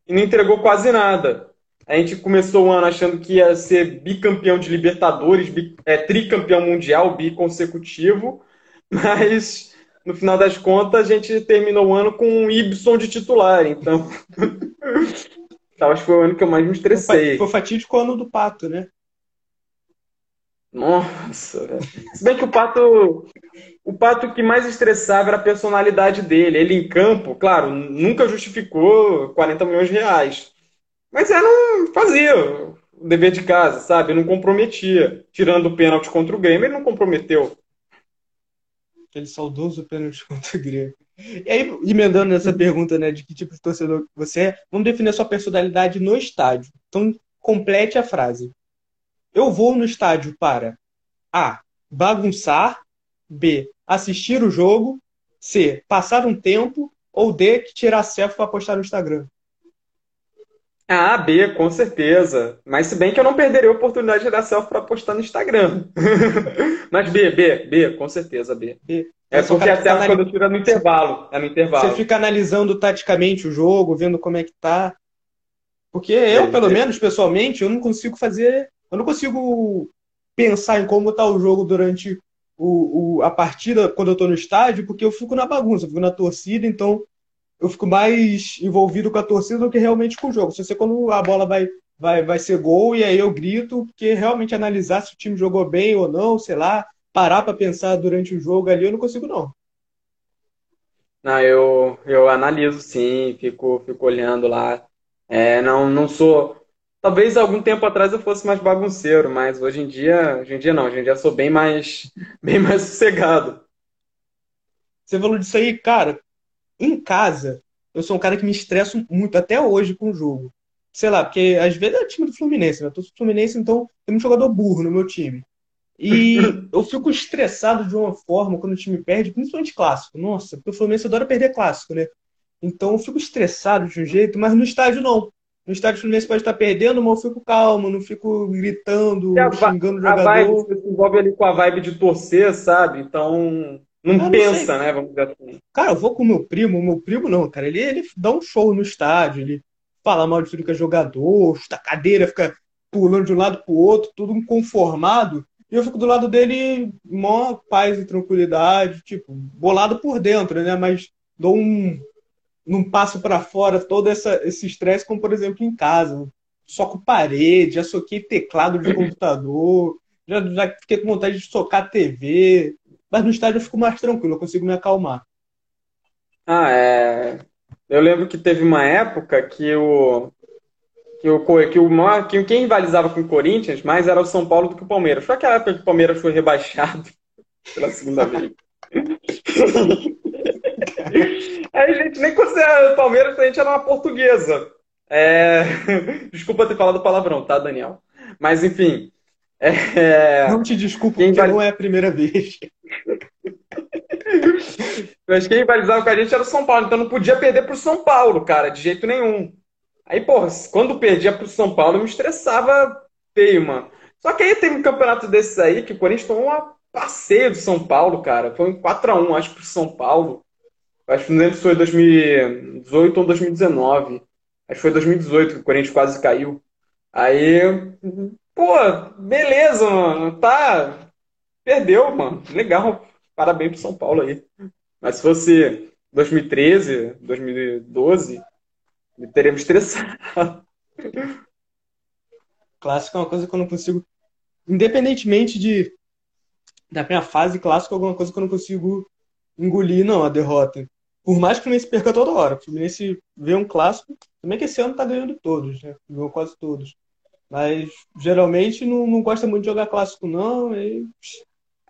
e não entregou quase nada. A gente começou o ano achando que ia ser bicampeão de Libertadores, bi, é, tricampeão mundial, biconsecutivo, mas no final das contas a gente terminou o ano com um Ibson de titular, então. então acho que foi o ano que eu mais me estressei. Foi o fatídico ano do Pato, né? Nossa, velho. Se bem que o Pato. O Pato que mais estressava era a personalidade dele. Ele em campo, claro, nunca justificou 40 milhões de reais. Mas era um. fazia o dever de casa, sabe? Não comprometia. Tirando o pênalti contra o Grêmio, ele não comprometeu. Aquele saudoso pênalti contra o Grêmio. E aí, emendando nessa pergunta, né, de que tipo de torcedor você é, vamos definir a sua personalidade no estádio. Então, complete a frase. Eu vou no estádio para A. Bagunçar. B. Assistir o jogo. C. Passar um tempo. Ou D. Tirar selfie para postar no Instagram. Ah, B, com certeza. Mas se bem que eu não perderia a oportunidade de dar selfie para postar no Instagram. Mas B, B, B, com certeza, B. B. É porque a selfie quando eu tiro é no intervalo. É no intervalo. Você fica analisando taticamente o jogo, vendo como é que tá. Porque eu, pelo menos, pessoalmente, eu não consigo fazer eu não consigo pensar em como está o jogo durante o, o, a partida quando eu estou no estádio, porque eu fico na bagunça, eu fico na torcida, então eu fico mais envolvido com a torcida do que realmente com o jogo. Se você quando a bola vai, vai, vai ser gol, e aí eu grito, porque realmente analisar se o time jogou bem ou não, sei lá, parar para pensar durante o jogo ali, eu não consigo, não. Não, eu, eu analiso sim, fico, fico olhando lá. É, não, não sou Talvez algum tempo atrás eu fosse mais bagunceiro, mas hoje em dia, hoje em dia não, hoje em dia sou bem mais, bem mais sossegado. Você falou disso aí, cara. Em casa, eu sou um cara que me estresso muito até hoje com o jogo. Sei lá, porque às vezes é o time do Fluminense, né? Eu tô Fluminense, então tem um jogador burro no meu time. E eu fico estressado de uma forma quando o time perde, principalmente clássico. Nossa, porque o Fluminense adora perder clássico, né? Então eu fico estressado de um jeito, mas no estádio não. No estádio Fluminense pode estar perdendo, mas eu fico calmo, não fico gritando, xingando o jogador. A vibe, você se envolve ali com a vibe de torcer, sabe? Então, não, não pensa, sei. né? Vamos dizer assim. Cara, eu vou com o meu primo, o meu primo não, cara. Ele, ele dá um show no estádio, ele fala mal de tudo que é jogador, chuta cadeira, fica pulando de um lado pro outro, tudo inconformado. E eu fico do lado dele, mó paz e tranquilidade, tipo, bolado por dentro, né? Mas dou um, não passo para fora todo essa, esse estresse, como por exemplo em casa. Soco parede, já soquei teclado de computador, já, já fiquei com vontade de socar TV. Mas no estádio eu fico mais tranquilo, eu consigo me acalmar. Ah, é. Eu lembro que teve uma época que o. Que o, que o que quem rivalizava com o Corinthians mais era o São Paulo do que o Palmeiras. Foi aquela época que o Palmeiras foi rebaixado pela segunda vez. Aí a gente nem considera o Palmeiras, a gente era uma portuguesa. É... Desculpa ter falado palavrão, tá, Daniel? Mas enfim. É... Não te desculpo, quem porque vai... não é a primeira vez. Mas quem rivalizava com a gente era o São Paulo, então não podia perder pro São Paulo, cara, de jeito nenhum. Aí, porra, quando perdia pro São Paulo, eu me estressava feio, mano. Só que aí teve um campeonato desses aí que o Corinthians tomou um passeio do São Paulo, cara. Foi um 4x1, acho, pro São Paulo. Acho que não lembro se foi 2018 ou 2019. Acho que foi 2018 que o Corinthians quase caiu. Aí, pô, beleza, mano. Tá. Perdeu, mano. Legal. Parabéns pro São Paulo aí. Mas se fosse 2013, 2012, teremos estressado. Clássico é uma coisa que eu não consigo. Independentemente de da minha fase clássica, alguma coisa que eu não consigo engolir, não, a derrota. Por mais que o Fluminense perca toda hora. O Fluminense vê um clássico, também que esse ano tá ganhando todos, né? Ganhou quase todos. Mas geralmente não, não gosta muito de jogar clássico, não. E...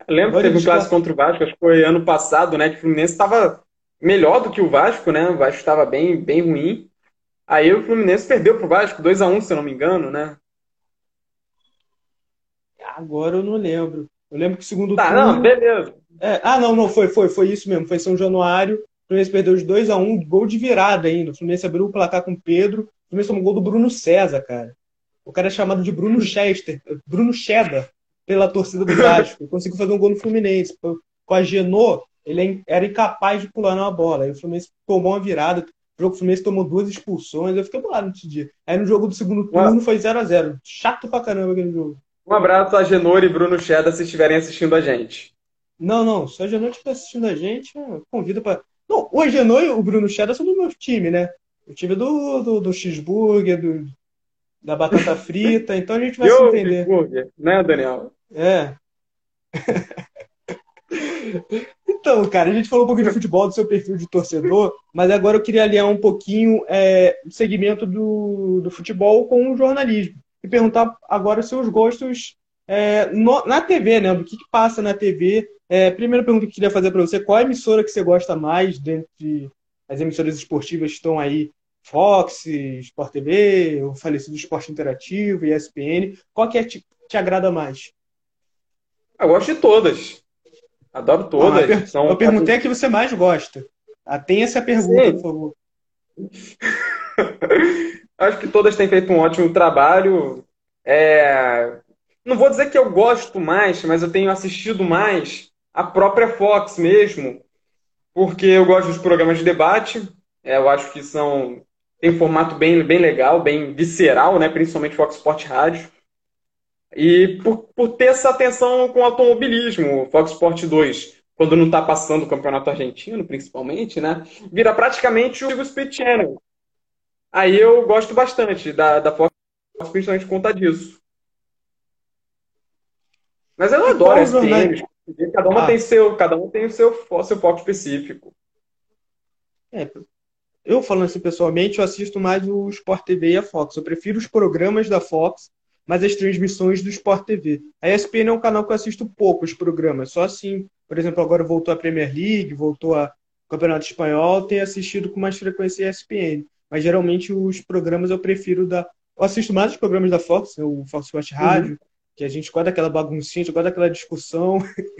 Lembro que teve um clássico contra o Vasco, acho que foi ano passado, né? Que o Fluminense estava melhor do que o Vasco, né? O Vasco estava bem, bem ruim. Aí o Fluminense perdeu pro Vasco, 2 a 1 se eu não me engano, né? Agora eu não lembro. Eu lembro que o segundo Tá, turno. não, beleza. É, ah, não, não, foi, foi, foi isso mesmo. Foi São Januário. O Fluminense perdeu de 2 a 1 gol de virada ainda. O Fluminense abriu o placar com o Pedro. O Fluminense tomou gol do Bruno César, cara. O cara é chamado de Bruno Chester, Bruno Cheddar, pela torcida do Vasco. Conseguiu fazer um gol no Fluminense. Com a Genô, ele é era incapaz de pular numa bola. Aí o Fluminense tomou uma virada. O jogo do Fluminense tomou duas expulsões. Eu fiquei bolado nesse dia. Aí no jogo do segundo turno foi 0 a 0 Chato pra caramba aquele jogo. Um abraço a Genor e Bruno Cheddar se estiverem assistindo a gente. Não, não. Se a Genô estiver assistindo a gente, convida para. Não, o Agenor e o Bruno Cheddar são do meu time, né? O time do, do, do cheeseburger, do, da batata frita, então a gente vai Eu, se entender. né, Daniel? É. Então, cara, a gente falou um pouquinho de futebol, do seu perfil de torcedor, mas agora eu queria aliar um pouquinho é, o segmento do, do futebol com o jornalismo. E perguntar agora seus gostos é, no- na TV, né? Do que, que passa na TV. É, primeira pergunta que eu queria fazer para você: qual é a emissora que você gosta mais dentre as emissoras esportivas que estão aí? Fox, Sport TV, o falecido Esporte Interativo, ESPN. Qual que é te, te agrada mais? Eu gosto de todas. Adoro Ah, todas. eu, per- São- eu perguntei a que você mais gosta. Ah, tem essa pergunta, Sim. por favor. Acho que todas têm feito um ótimo trabalho. É, Não vou dizer que eu gosto mais, mas eu tenho assistido mais a própria Fox mesmo, porque eu gosto dos programas de debate. É, Eu acho que são tem um formato bem, bem legal, bem visceral, né? Principalmente Fox Sport Rádio. E por, por ter essa atenção com o automobilismo, o Fox Sport 2, quando não está passando o Campeonato Argentino, principalmente, né? Vira praticamente o Speed Channel. Aí eu gosto bastante da, da Fox, principalmente por conta disso. Mas eu não E adoro qual a jornal- SPN, cada uma Ah. tem seu, cada um tem o seu, seu foco específico. É, eu falando assim pessoalmente, eu assisto mais o Sport TV e a Fox. Eu prefiro os programas da Fox, mas as transmissões do Sport TV. A ESPN é um canal que eu assisto poucos programas, só assim, por exemplo, agora voltou a Premier League, voltou a Campeonato Espanhol, tenho assistido com mais frequência a ESPN. Mas geralmente os programas eu prefiro da. Eu assisto mais os programas da Fox, né, o Fox Sport Rádio, que a gente gosta daquela baguncinha, a gente gosta daquela discussão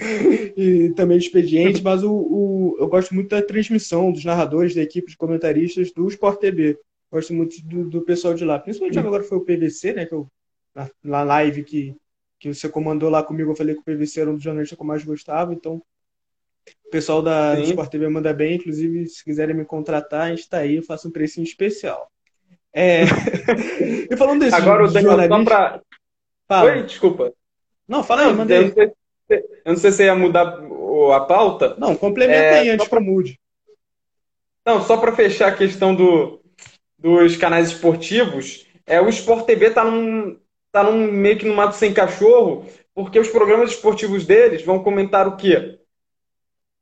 e também do expediente, mas o, o- eu gosto muito da transmissão dos narradores, da equipe de comentaristas do Sport TV. Gosto muito do, do pessoal de lá. Principalmente agora foi o PVC, né? Que eu, na, na live que, que você comandou lá comigo, eu falei que o PVC era um dos jornalistas que eu mais gostava, então o pessoal da Sim. Sport TV manda bem, inclusive, se quiserem me contratar, a gente está aí, eu faço um precinho especial. É... e falando desse Agora, o Daniel, só jornalista, pra. fala. Oi, desculpa. Não, fala aí, manda eu aí. eu não sei se você ia mudar a pauta. Não, complementa É, aí só antes que eu mude. Não, só para fechar a questão do, dos canais esportivos, é, o Sport TV tá num, tá num meio que no mato sem cachorro, porque os programas esportivos deles vão comentar o quê?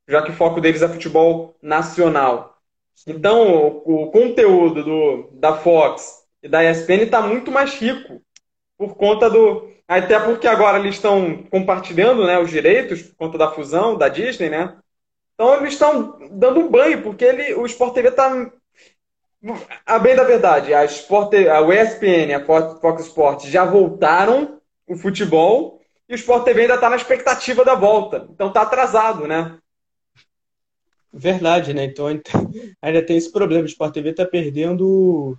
Já que o foco deles é futebol nacional. Então, o, o conteúdo do, da Fox e da ESPN está muito mais rico por conta do. Até porque agora eles estão compartilhando né, os direitos por conta da fusão da Disney, né? Então eles estão dando um banho, porque ele, o Sport TV está. A bem da verdade, a, Sport, a ESPN, a Fox Sports já voltaram o futebol e o Sport TV ainda está na expectativa da volta. Então está atrasado, né? Verdade, né? Então ainda tem esse problema. O Sport TV está perdendo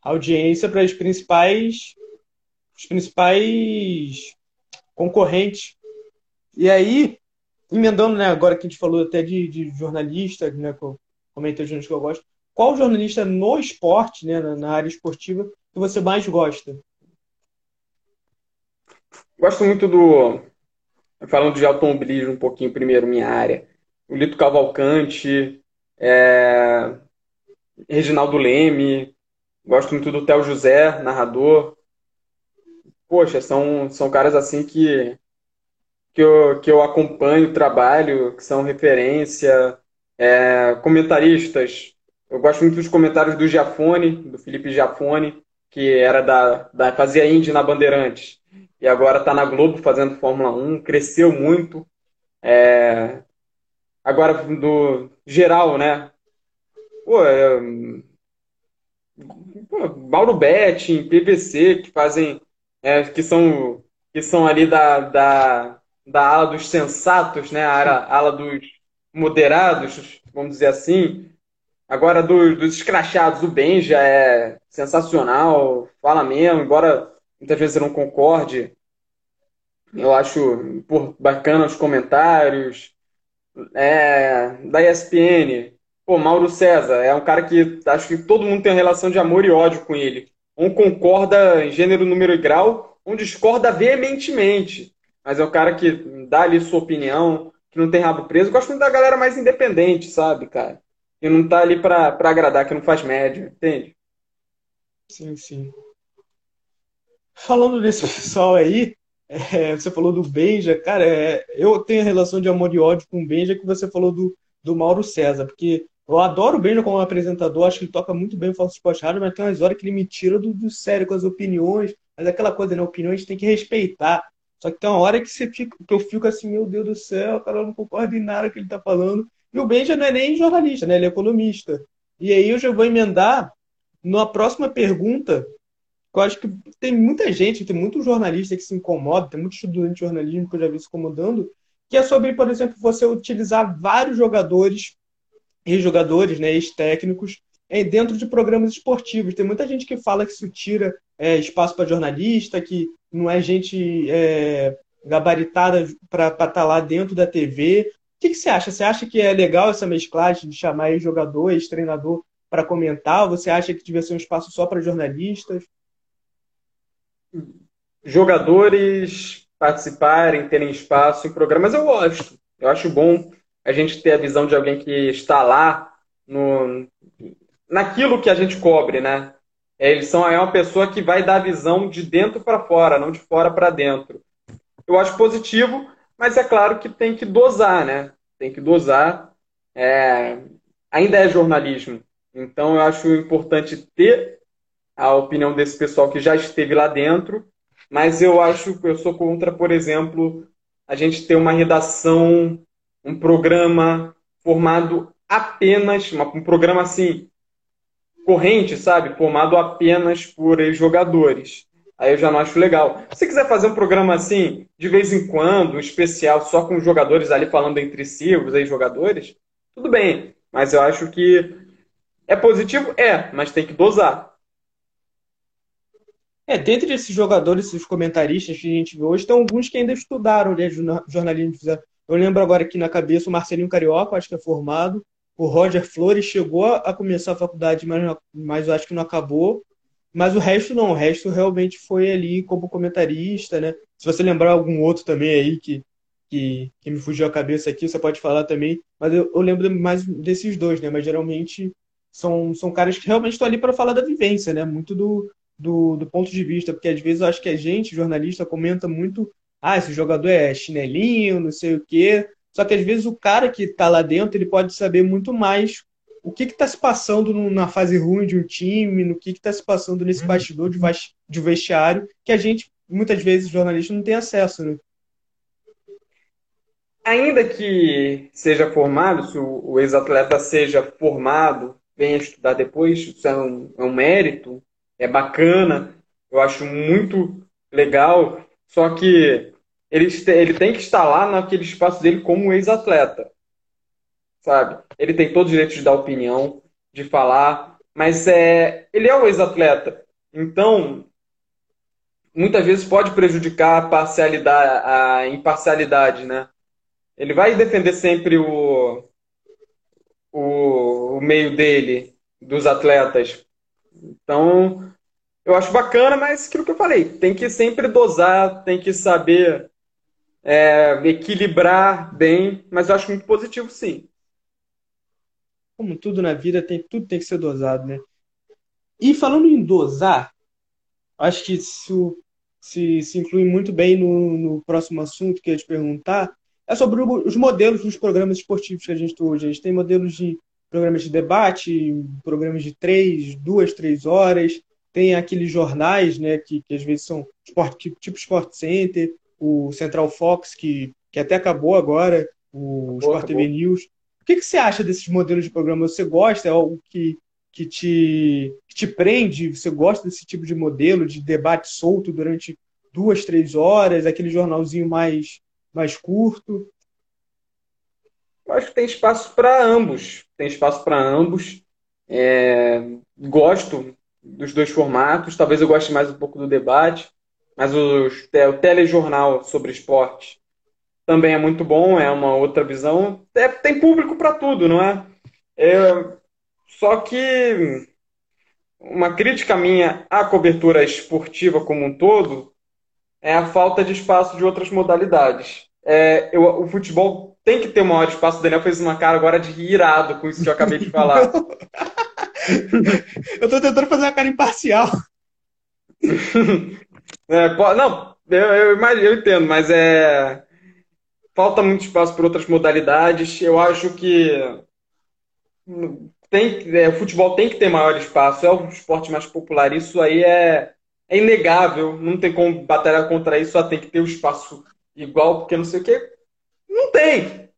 audiência para as principais, os principais concorrentes. E aí, emendando, né, agora que a gente falou até de, de jornalista, né, que eu comentei os jornalistas que eu gosto, qual jornalista no esporte, né, na, área esportiva, que você mais gosta? Gosto muito do. Falando de automobilismo um pouquinho primeiro, minha área. O Lito Cavalcante, é, Reginaldo Leme, gosto muito do Theo José, narrador. Poxa, são, são caras assim que, que, eu, que eu acompanho o trabalho, que são referência. É, comentaristas, eu gosto muito dos comentários do Giafone, do Felipe Giafone, que era da, da fazia Indy na Bandeirantes e agora está na Globo fazendo Fórmula 1, cresceu muito. É, agora, do, geral, né? Pô, é, pô, Mauro Betting, PVC, que fazem, é, que são, que são ali da, da, da ala dos sensatos, né? A ala, ala dos moderados, vamos dizer assim. Agora, do, dos escrachados, o Benja é sensacional, fala mesmo, embora muitas vezes eu não concorde. Eu acho bacana os comentários. É, da ESPN, pô, Mauro César, é um cara que acho que todo mundo tem uma relação de amor e ódio com ele. Um concorda em gênero, número e grau, um discorda veementemente. Mas é um cara que dá ali sua opinião, que não tem rabo preso. Gosto muito da galera mais independente, sabe, cara? Que não tá ali pra agradar, que não faz média, entende? Sim, sim. Falando desse pessoal aí, é, você falou do Benja, cara, é, eu tenho a relação de amor e ódio com o Benja que você falou do, do Mauro César, porque eu adoro o Benja como apresentador, acho que ele toca muito bem o Falso Esporte Rádio, mas tem umas horas que ele me tira do, do sério com as opiniões, mas é aquela coisa, né, opiniões tem que respeitar. Só que tem uma hora que, você fica, que eu fico assim, meu Deus do céu, cara, não concordo em nada que ele tá falando. E o Benja não é nem jornalista, né? Ele é economista. E aí eu já vou emendar na próxima pergunta, eu acho que tem muita gente, tem muito jornalista que se incomoda, tem muito estudante de jornalismo que eu já vi se incomodando, que é sobre, por exemplo, você utilizar vários jogadores, ex-jogadores, né, ex-técnicos, é, dentro de programas esportivos. Tem muita gente que fala que isso tira é, espaço para jornalista, que não é gente é, gabaritada para estar tá lá dentro da TV. Que, que, você acha? Você acha que é legal essa mesclagem de chamar ex-jogador, ex-treinador para comentar? Ou você acha que devia ser um espaço só para jornalistas? jogadores participarem, terem espaço em programas, eu gosto. Eu acho bom a gente ter a visão de alguém que está lá no, naquilo que a gente cobre, né? É, eles são é uma pessoa que vai dar a visão de dentro para fora, não de fora para dentro. Eu acho positivo, mas é claro que tem que dosar, né? Tem que dosar. É, ainda é jornalismo, então eu acho importante ter a opinião desse pessoal que já esteve lá dentro, mas eu acho que eu sou contra, por exemplo, a gente ter uma redação, um programa formado apenas, um programa assim, corrente, sabe? Formado apenas por jogadores. Aí eu já não acho legal. Se você quiser fazer um programa assim, de vez em quando, especial, só com os jogadores ali falando entre si, os ex-jogadores, tudo bem. Mas eu acho que é positivo? É, mas tem que dosar. É, dentre esses jogadores, esses comentaristas que a gente vê hoje, tem alguns que ainda estudaram né, jornalismo. Eu lembro agora aqui na cabeça o Marcelinho Carioca, acho que é formado. O Roger Flores chegou a começar a faculdade, mas, mas acho que não acabou. Mas o resto não, o resto realmente foi ali como comentarista, né? Se você lembrar algum outro também aí que, que, que me fugiu a cabeça aqui, você pode falar também. Mas eu, eu lembro mais desses dois, né? Mas geralmente são, são caras que realmente estão ali para falar da vivência, né? Muito do, do, do ponto de vista, porque às vezes eu acho que a gente, jornalista, comenta muito, ah, esse jogador é chinelinho, não sei o quê. Só que às vezes o cara que está lá dentro, ele pode saber muito mais o que está se passando na fase ruim de um time, no que está se passando nesse uhum. bastidor de, de vestiário, que a gente, muitas vezes, jornalista, não tem acesso, né? Ainda que seja formado, se o ex-atleta seja formado, venha estudar depois, isso é um, é um mérito, é bacana, eu acho muito legal, só que ele, ele tem que estar lá naquele espaço dele como ex-atleta, sabe? Ele tem todo o direito de dar opinião, de falar, mas é, ele é o ex-atleta, então muitas vezes pode prejudicar a parcialidade, a imparcialidade, né? Ele vai defender sempre o, o, o meio dele, dos atletas, então, eu acho bacana, mas aquilo que eu falei, tem que sempre dosar, tem que saber é, equilibrar bem, mas eu acho muito positivo, sim. Como tudo na vida, tem, tudo tem que ser dosado, né? E falando em dosar, acho que isso se, se inclui muito bem no, no próximo assunto que eu ia te perguntar, é sobre os modelos dos programas esportivos que a gente tem hoje. A gente tem modelos de programas de debate, programas de três, duas, três horas. Tem aqueles jornais, né, que, que às vezes são sport, tipo Sport Center, o Central Fox, que, que até acabou agora, o acabou, Sport TV News. O que, que você acha desses modelos de programa? Você gosta? É algo que, que, te, que te prende? Você gosta desse tipo de modelo, de debate solto durante duas, três horas, aquele jornalzinho mais, mais curto? Eu acho que tem espaço para ambos. Tem espaço para ambos. É, gosto dos dois formatos. Talvez eu goste mais um pouco do debate. Mas os, o telejornal sobre esporte também é muito bom, é uma outra visão. É, tem público para tudo, não é? é? Só que uma crítica minha à cobertura esportiva como um todo é a falta de espaço de outras modalidades. É, eu, o futebol tem que ter um maior espaço. O Daniel fez uma cara agora de irado com isso que eu acabei de falar. eu tô tentando fazer uma cara imparcial. é, não, eu, eu, eu entendo, mas é falta muito espaço para outras modalidades. Eu acho que tem, é, o futebol tem que ter maior espaço, é o esporte mais popular. Isso aí é, é inegável, não tem como batalhar contra isso, só tem que ter o um espaço igual, porque não sei o quê. Não tem.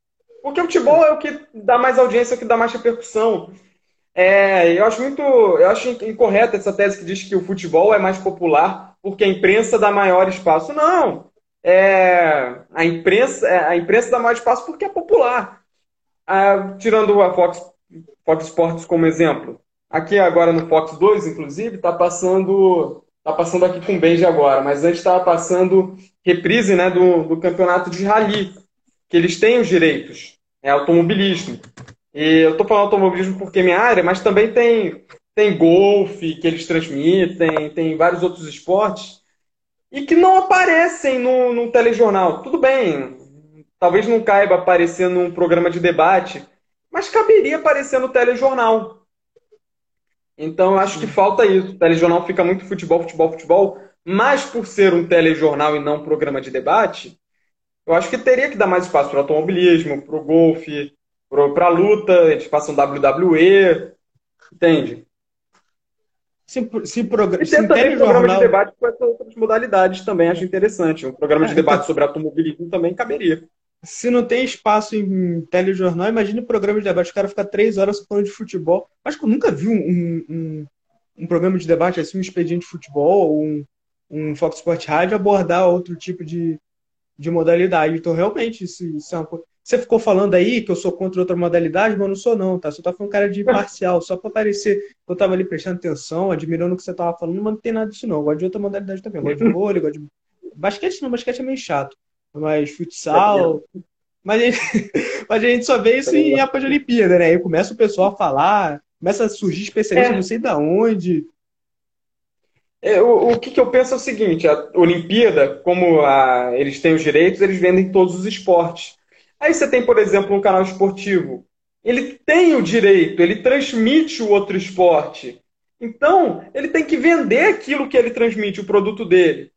Porque o futebol é o que dá mais audiência, é o que dá mais repercussão. É, eu acho muito, eu acho incorreta essa tese que diz que o futebol é mais popular porque a imprensa dá maior espaço. Não, é, a, imprensa, é, a imprensa dá mais espaço porque é popular. Ah, tirando a Fox, Fox Sports como exemplo, aqui agora no Fox 2, inclusive, está passando tá passando aqui com o Benji agora, mas antes estava passando reprise né, do, do campeonato de rally, que eles têm os direitos, é automobilismo. E eu estou falando automobilismo porque é minha área, mas também tem, tem golfe que eles transmitem, tem vários outros esportes e que não aparecem no, no telejornal. Tudo bem, talvez não caiba aparecer num programa de debate, mas caberia aparecer no telejornal. Então eu acho que falta isso. O telejornal fica muito futebol, futebol, futebol, mas por ser um telejornal e não um programa de debate, eu acho que teria que dar mais espaço para o automobilismo, para o golfe, para a luta, eles passam WWE, entende? Se, se, progr... e tem também um programa de debate com essas outras modalidades também, acho interessante. Um programa de é, debate então... sobre automobilismo também caberia. Se não tem espaço em telejornal, imagine programa de debate. O cara fica três horas falando de futebol. Acho que eu nunca vi um, um, um programa de debate assim, um expediente de futebol ou um, um Fox Sport Rádio abordar outro tipo de, de modalidade. Então, realmente, isso, isso é uma coisa. Você ficou falando aí que eu sou contra outra modalidade, mas eu não sou não, tá? Você tá falando um cara de imparcial, só para parecer que eu tava ali prestando atenção, admirando o que você tava falando, mas não tem nada disso não. Eu gosto de outra modalidade também. Eu gosto de vôlei, gosto de... Basquete não, basquete é meio chato. Mas futsal... Mas a, gente, mas a gente só vê isso em época de Olimpíada, né? Aí começa o pessoal a falar, começa a surgir especialistas é. não sei da onde. É, o, o que, que, eu penso é o seguinte, a Olimpíada, como a, eles têm os direitos, eles vendem todos os esportes. Aí você tem, por exemplo, um canal esportivo. Ele tem o direito, ele transmite o outro esporte. Então, ele tem que vender aquilo que ele transmite, o produto dele.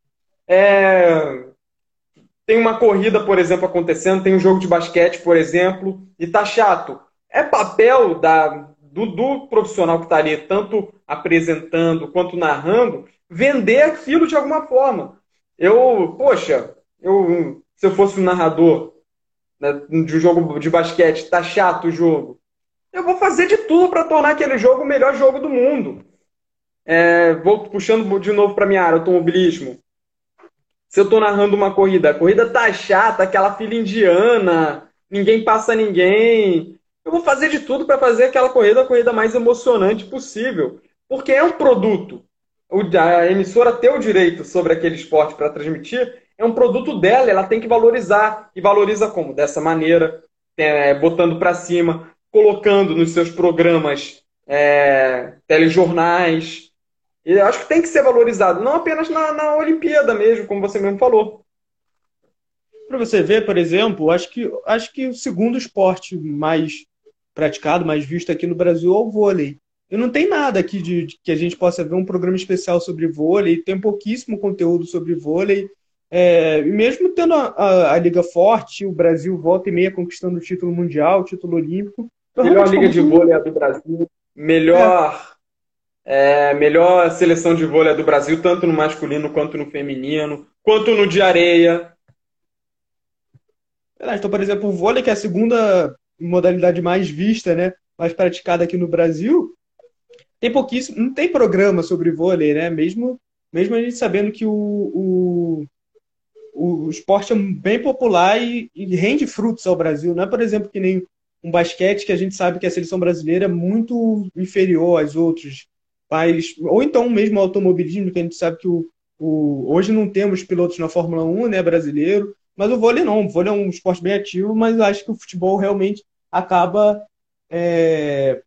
É... Tem uma corrida, por exemplo, acontecendo, tem um jogo de basquete, por exemplo, e tá chato. É papel da, do, do profissional que está ali, tanto apresentando quanto narrando, vender aquilo de alguma forma. Eu, poxa, eu, se eu fosse um narrador né, de um jogo de basquete, tá chato o jogo. Eu vou fazer de tudo para tornar aquele jogo o melhor jogo do mundo. É, vou puxando de novo para minha área, automobilismo. Se eu estou narrando uma corrida, a corrida tá chata, aquela fila indiana, ninguém passa ninguém. Eu vou fazer de tudo para fazer aquela corrida a corrida mais emocionante possível. Porque é um produto. A emissora ter o direito sobre aquele esporte para transmitir é um produto dela, ela tem que valorizar. E valoriza como? Dessa maneira, é, botando para cima, colocando nos seus programas é, telejornais. E acho que tem que ser valorizado, não apenas na, na Olimpíada mesmo, como você mesmo falou. Para você ver, por exemplo, acho que, acho que o segundo esporte mais praticado, mais visto aqui no Brasil é o vôlei. E não tem nada aqui de, de, que a gente possa ver um programa especial sobre vôlei, tem pouquíssimo conteúdo sobre vôlei. É, mesmo tendo a, a, a, liga forte, o Brasil volta e meia conquistando o título mundial, o título olímpico. Melhor liga de vôlei é do Brasil, melhor é. É, melhor seleção de vôlei é do Brasil, tanto no masculino quanto no feminino, quanto no de areia. Então, por exemplo, o vôlei, que é a segunda modalidade mais vista, né? Mais praticada aqui no Brasil, tem pouquíssimo, não tem programa sobre vôlei, né? Mesmo, mesmo a gente sabendo que o, o, o esporte é bem popular e, e rende frutos ao Brasil. Não é, por exemplo, que nem um basquete que a gente sabe que a seleção brasileira é muito inferior aos outros países, ou então mesmo o automobilismo, que a gente sabe que o, o, hoje não temos pilotos na Fórmula 1, né, brasileiro, mas o vôlei não, o vôlei é um esporte bem ativo, mas acho que o futebol realmente acaba é,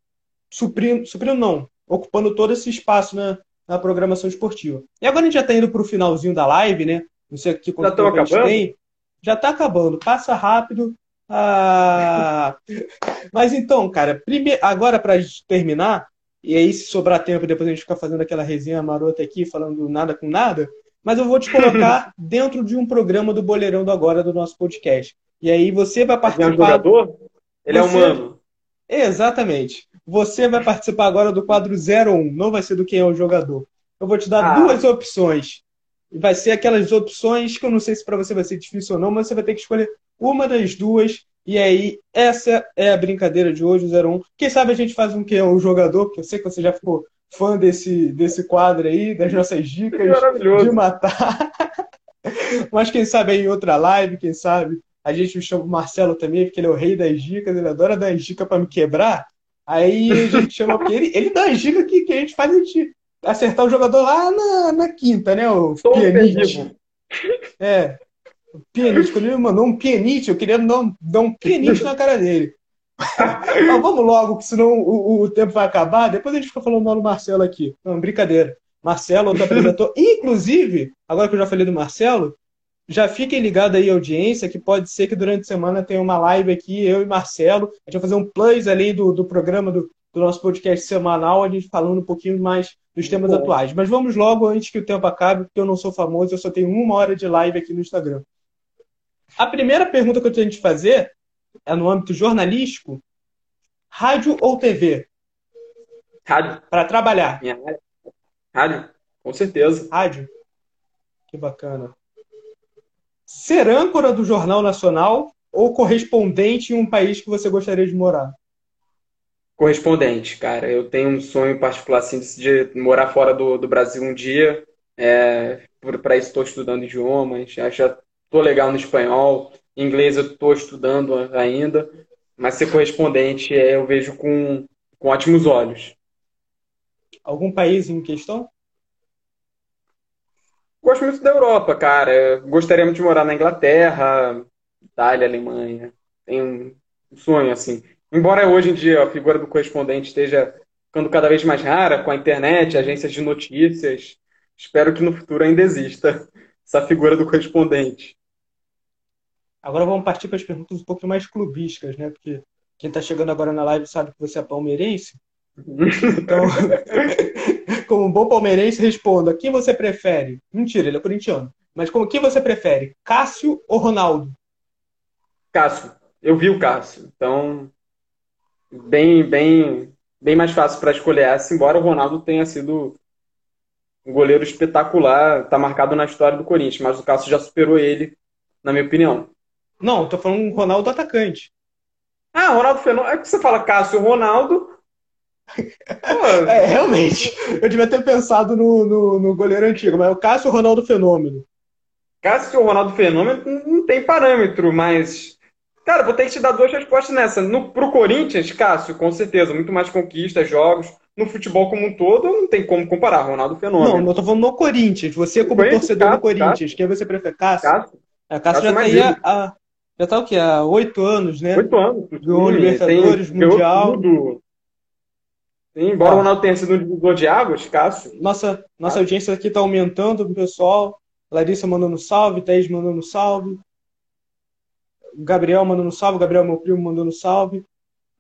suprindo, suprindo não, ocupando todo esse espaço na, na programação esportiva. E agora a gente já está indo para o finalzinho da live, né? Não sei aqui quanto tempo a gente tem. Já está acabando, passa rápido. Ah... Mas então, cara, prime... agora para terminar, e aí se sobrar tempo, depois a gente fica fazendo aquela resenha marota aqui, falando nada com nada, mas eu vou te colocar dentro de um programa do Boleirão do Agora, do nosso podcast. E aí você vai participar... Ele é um jogador? Ele você... é humano? Exatamente. Você vai participar agora do quadro 01, não vai ser do quem é o jogador. Eu vou te dar ah. duas opções vai ser aquelas opções que eu não sei se para você vai ser difícil ou não, mas você vai ter que escolher uma das duas. E aí, essa é a brincadeira de hoje, o 01. Quem sabe a gente faz um que é um jogador, porque eu sei que você já ficou fã desse, desse quadro aí, das nossas dicas de matar. mas quem sabe aí em outra live, quem sabe a gente chama o Marcelo também, porque ele é o rei das dicas, ele adora dar dicas para me quebrar. Aí a gente chama, ele, ele dá as dicas que, que a gente faz, a gente acertar o jogador lá na, na quinta, né? O Sou pianite. É. O pianite. Quando ele me mandou um pianite, eu queria dar um, dar um pianite na cara dele. Mas vamos logo, que senão o, o, tempo vai acabar. Depois a gente fica falando mal do Marcelo aqui. Não, brincadeira. Marcelo, outro apresentou. Inclusive, agora que eu já falei do Marcelo, já fiquem ligados aí, audiência, que pode ser que durante a semana tenha uma live aqui, eu e Marcelo. A gente vai fazer um plus ali do, do programa do, do nosso podcast semanal, a gente falando um pouquinho mais dos temas Bom. atuais. Mas vamos logo antes que o tempo acabe, porque eu não sou famoso, eu só tenho uma hora de live aqui no Instagram. A primeira pergunta que eu tenho de fazer é no âmbito jornalístico: rádio ou TV? Rádio. Para trabalhar. Minha rádio. Rádio, com certeza. Rádio. Que bacana. Ser âncora do Jornal Nacional ou correspondente em um país que você gostaria de morar? Correspondente, cara. Eu tenho um sonho particular assim, de morar fora do, do Brasil um dia. É, Para isso estou estudando idiomas, já estou legal no espanhol. Inglês eu estou estudando ainda, mas ser correspondente é, eu vejo com, com ótimos olhos. Algum país em questão? Gosto muito da Europa, cara. Gostaria muito de morar na Inglaterra, Itália, Alemanha. Tenho um sonho assim. Embora hoje em dia a figura do correspondente esteja ficando cada vez mais rara com a internet, agências de notícias, espero que no futuro ainda exista essa figura do correspondente. Agora vamos partir para as perguntas um pouco mais clubísticas, né? Porque quem está chegando agora na live sabe que você é palmeirense. Então, como um bom palmeirense, responda: quem você prefere? Mentira, ele é corintiano. Mas como quem você prefere? Cássio ou Ronaldo? Cássio. Eu vi o Cássio. Então, bem, bem, bem mais fácil para escolher essa, embora o Ronaldo tenha sido um goleiro espetacular, está marcado na história do Corinthians, mas o Cássio já superou ele, na minha opinião. Não, tô falando um Ronaldo atacante. Ah, Ronaldo Fenômeno. É que você fala Cássio Ronaldo. é, realmente. Eu devia ter pensado no, no, no goleiro antigo, mas é o Cássio Ronaldo Fenômeno. Cássio Ronaldo Fenômeno não tem parâmetro, mas Cara, vou ter que te dar duas respostas nessa. No, pro Corinthians, Cássio, com certeza, muito mais conquistas, jogos. No futebol como um todo, não tem como comparar. Ronaldo Fenômeno. Não, eu tô falando no Corinthians. Você, como torcedor Cássio, do Corinthians, Cássio. quem você prefere? Cássio? Cássio, é, Cássio, Cássio já tá aí há, já tá o quê? Há oito anos, né? Oito anos. Ganhou Libertadores, tem, Mundial. Tudo. Sim, embora o Ronaldo tenha sido um divisor de águas, Cássio. Nossa, nossa audiência aqui tá aumentando, pessoal. Larissa mandando salve, Thaís mandando salve. Gabriel mandando salve, Gabriel, meu primo, mandando salve.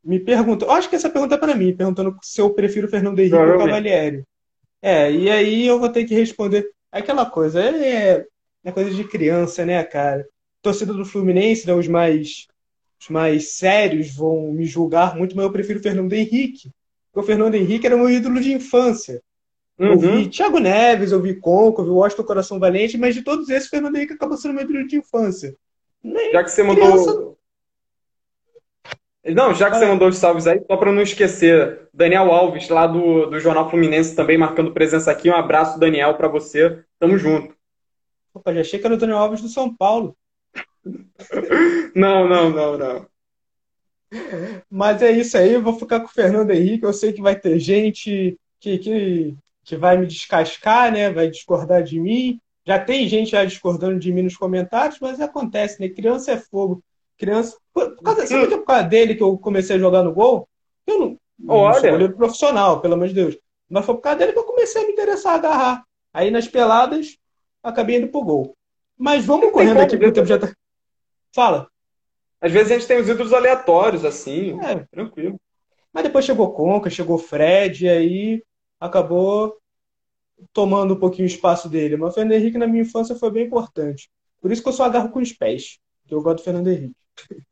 Me pergunta, eu acho que essa pergunta é para mim, perguntando se eu prefiro Fernando Henrique ou Cavalieri. É, e aí eu vou ter que responder aquela coisa, é, é coisa de criança, né, cara? Torcida do Fluminense, né, os mais os mais sérios vão me julgar muito, mas eu prefiro Fernando Henrique. Porque o Fernando Henrique era meu ídolo de infância. Uhum. Eu vi Thiago Neves, eu vi Conco, eu vi Washington Coração Valente, mas de todos esses, o Fernando Henrique acabou sendo meu ídolo de infância. Já que você mandou. Não, já que você mandou os salves aí, só para não esquecer, Daniel Alves, lá do, do Jornal Fluminense, também marcando presença aqui. Um abraço, Daniel, para você. Tamo junto. Opa, já achei que era o Daniel Alves do São Paulo. não, não, não, não. Mas é isso aí, eu vou ficar com o Fernando Henrique. Eu sei que vai ter gente que, que, que vai me descascar, né? Vai discordar de mim. Já tem gente já discordando de mim nos comentários, mas acontece, né? Criança é fogo. Criança. Por, por causa, sabe que é por causa dele que eu comecei a jogar no gol? Eu não, não sou goleiro profissional, pelo amor de Deus. Mas foi por causa dele que eu comecei a me interessar a agarrar. Aí nas peladas, acabei indo pro gol. Mas vamos correndo aqui, porque o tempo já tá. Fala. Às vezes a gente tem os ídolos aleatórios, assim, é. tranquilo. Mas depois chegou Conca, chegou Fred, e aí acabou tomando um pouquinho o espaço dele. Mas o Fernando Henrique na minha infância foi bem importante. Por isso que eu só agarro com os pés, que eu gosto do Fernando Henrique.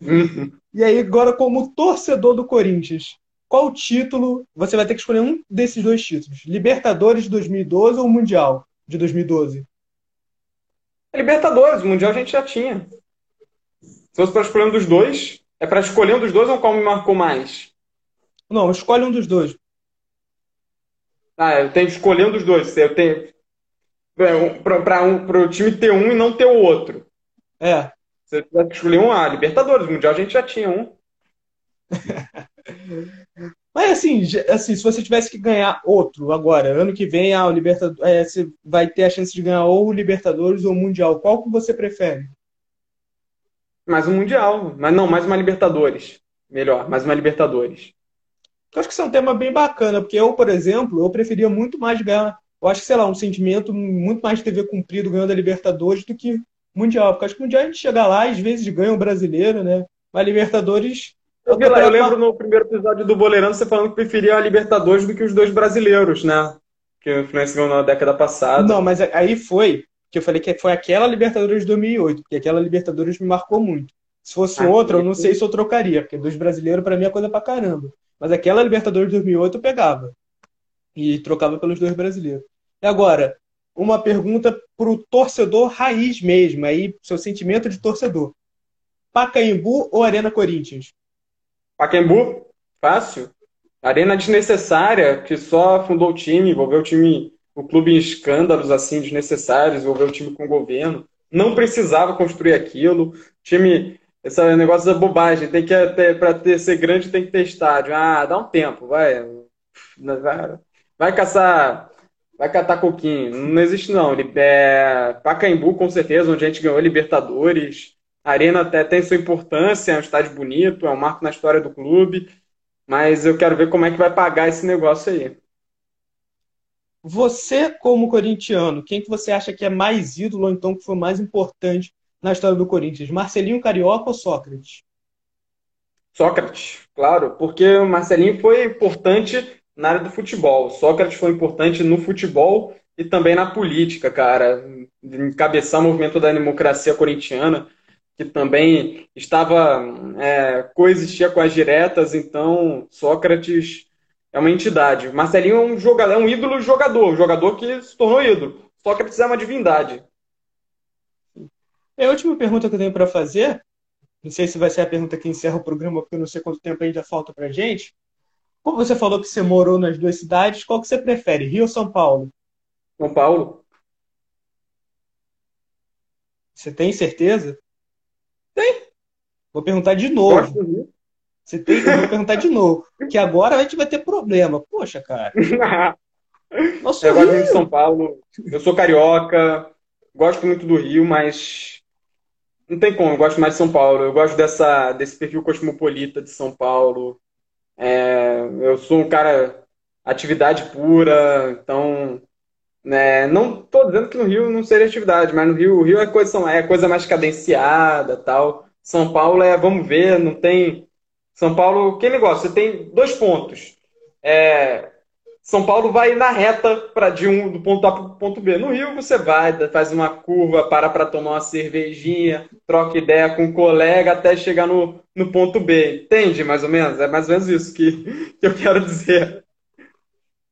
Uhum. e aí, agora, como torcedor do Corinthians, qual título você vai ter que escolher um desses dois títulos? Libertadores de 2012 ou Mundial de 2012? Libertadores, o Mundial a gente já tinha. Se fosse para escolher um dos dois, é para escolher um dos dois ou qual me marcou mais? Não, escolhe um dos dois. Ah, eu tenho que escolher um dos dois. Eu tenho para um, o time ter um e não ter o outro. É. Você vai escolher um, ah, Libertadores, Mundial a gente já tinha um. Mas assim, assim, se você tivesse que ganhar outro agora, ano que vem, ah, o Libertadores, é, você vai ter a chance de ganhar ou o Libertadores ou o Mundial. Qual que você prefere? Mais um Mundial. Mas não, mais uma Libertadores. Melhor, mais uma Libertadores. Eu acho que isso é um tema bem bacana, porque eu, por exemplo, eu preferia muito mais ganhar. Eu acho que, sei lá, um sentimento muito mais de TV cumprido ganhando a Libertadores do que Mundial. Porque acho que Mundial a gente chega lá, às vezes ganha o brasileiro, né? Mas Libertadores. Eu, vi lá, eu lembro no primeiro episódio do Boleirão você falando que preferia a Libertadores do que os dois brasileiros, né? Que o Fluminense ganhou na década passada. Não, mas aí foi que eu falei que foi aquela Libertadores de 2008, porque aquela Libertadores me marcou muito. Se fosse ah, outra, eu não sei se eu trocaria, porque dos brasileiros, para mim, é coisa pra caramba. Mas aquela Libertadores de 2008 eu pegava. E trocava pelos dois brasileiros. E agora, uma pergunta pro torcedor raiz mesmo, aí, seu sentimento de torcedor. Pacaembu ou Arena Corinthians? Pacaembu, fácil. Arena desnecessária, que só fundou o time, envolveu o time o clube em escândalos assim desnecessários, envolver o time com o governo. Não precisava construir aquilo. O time, esse negócio da bobagem, tem que ter para ter ser grande tem que ter estádio. Ah, dá um tempo, vai. Vai, vai caçar, vai catar coquinho. Não existe não. É, Pacaembu com certeza, onde a gente ganhou Libertadores. A Arena até tem sua importância, é um estádio bonito, é um marco na história do clube, mas eu quero ver como é que vai pagar esse negócio aí. Você, como corintiano, quem que você acha que é mais ídolo ou então que foi mais importante na história do Corinthians? Marcelinho Carioca ou Sócrates? Sócrates, claro, porque o Marcelinho foi importante na área do futebol. Sócrates foi importante no futebol e também na política, cara. Encabeçar o movimento da democracia corintiana, que também estava é, coexistia com as diretas, então Sócrates é uma entidade. Marcelinho é um jogador, é um ídolo jogador, um jogador que se tornou ídolo. Só que precisa é uma divindade. É a última pergunta que eu tenho para fazer. Não sei se vai ser a pergunta que encerra o programa, porque eu não sei quanto tempo ainda falta para gente. Como você falou que você morou nas duas cidades, qual que você prefere, Rio ou São Paulo? São Paulo. Você tem certeza? Tem. Vou perguntar de novo. Gosto do Rio. Você tem que perguntar de novo. Que agora a gente vai ter problema. Poxa, cara. Nossa, eu gosto muito de São Paulo. Eu sou carioca. Gosto muito do Rio, mas não tem como. Eu gosto mais de São Paulo. Eu gosto dessa, desse perfil cosmopolita de São Paulo. É, eu sou um cara atividade pura, então né, não estou dizendo que no Rio não seria atividade, mas no Rio, o Rio é coisa, é coisa mais cadenciada, tal. São Paulo é vamos ver, não tem são Paulo, que negócio? Você tem dois pontos. É, São Paulo vai na reta para de um do ponto A para o ponto B. No Rio você vai, faz uma curva, para para tomar uma cervejinha, troca ideia com um colega até chegar no, no ponto B. Entende mais ou menos? É mais ou menos isso que, que eu quero dizer.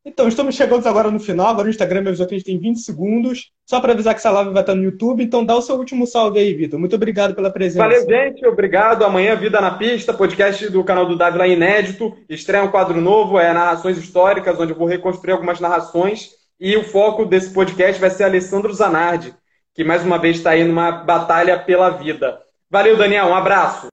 Então, estamos chegando agora no final. Agora o Instagram me avisou que a gente tem 20 segundos. Só para avisar que essa live vai estar no YouTube. Então, dá o seu último salve aí, Vitor. Muito obrigado pela presença. Valeu, gente. Obrigado. Amanhã, Vida na Pista, podcast do canal do Davi lá inédito. Estreia um quadro novo, é Narrações Históricas, onde eu vou reconstruir algumas narrações. E o foco desse podcast vai ser Alessandro Zanardi, que mais uma vez está aí numa batalha pela vida. Valeu, Daniel. Um abraço.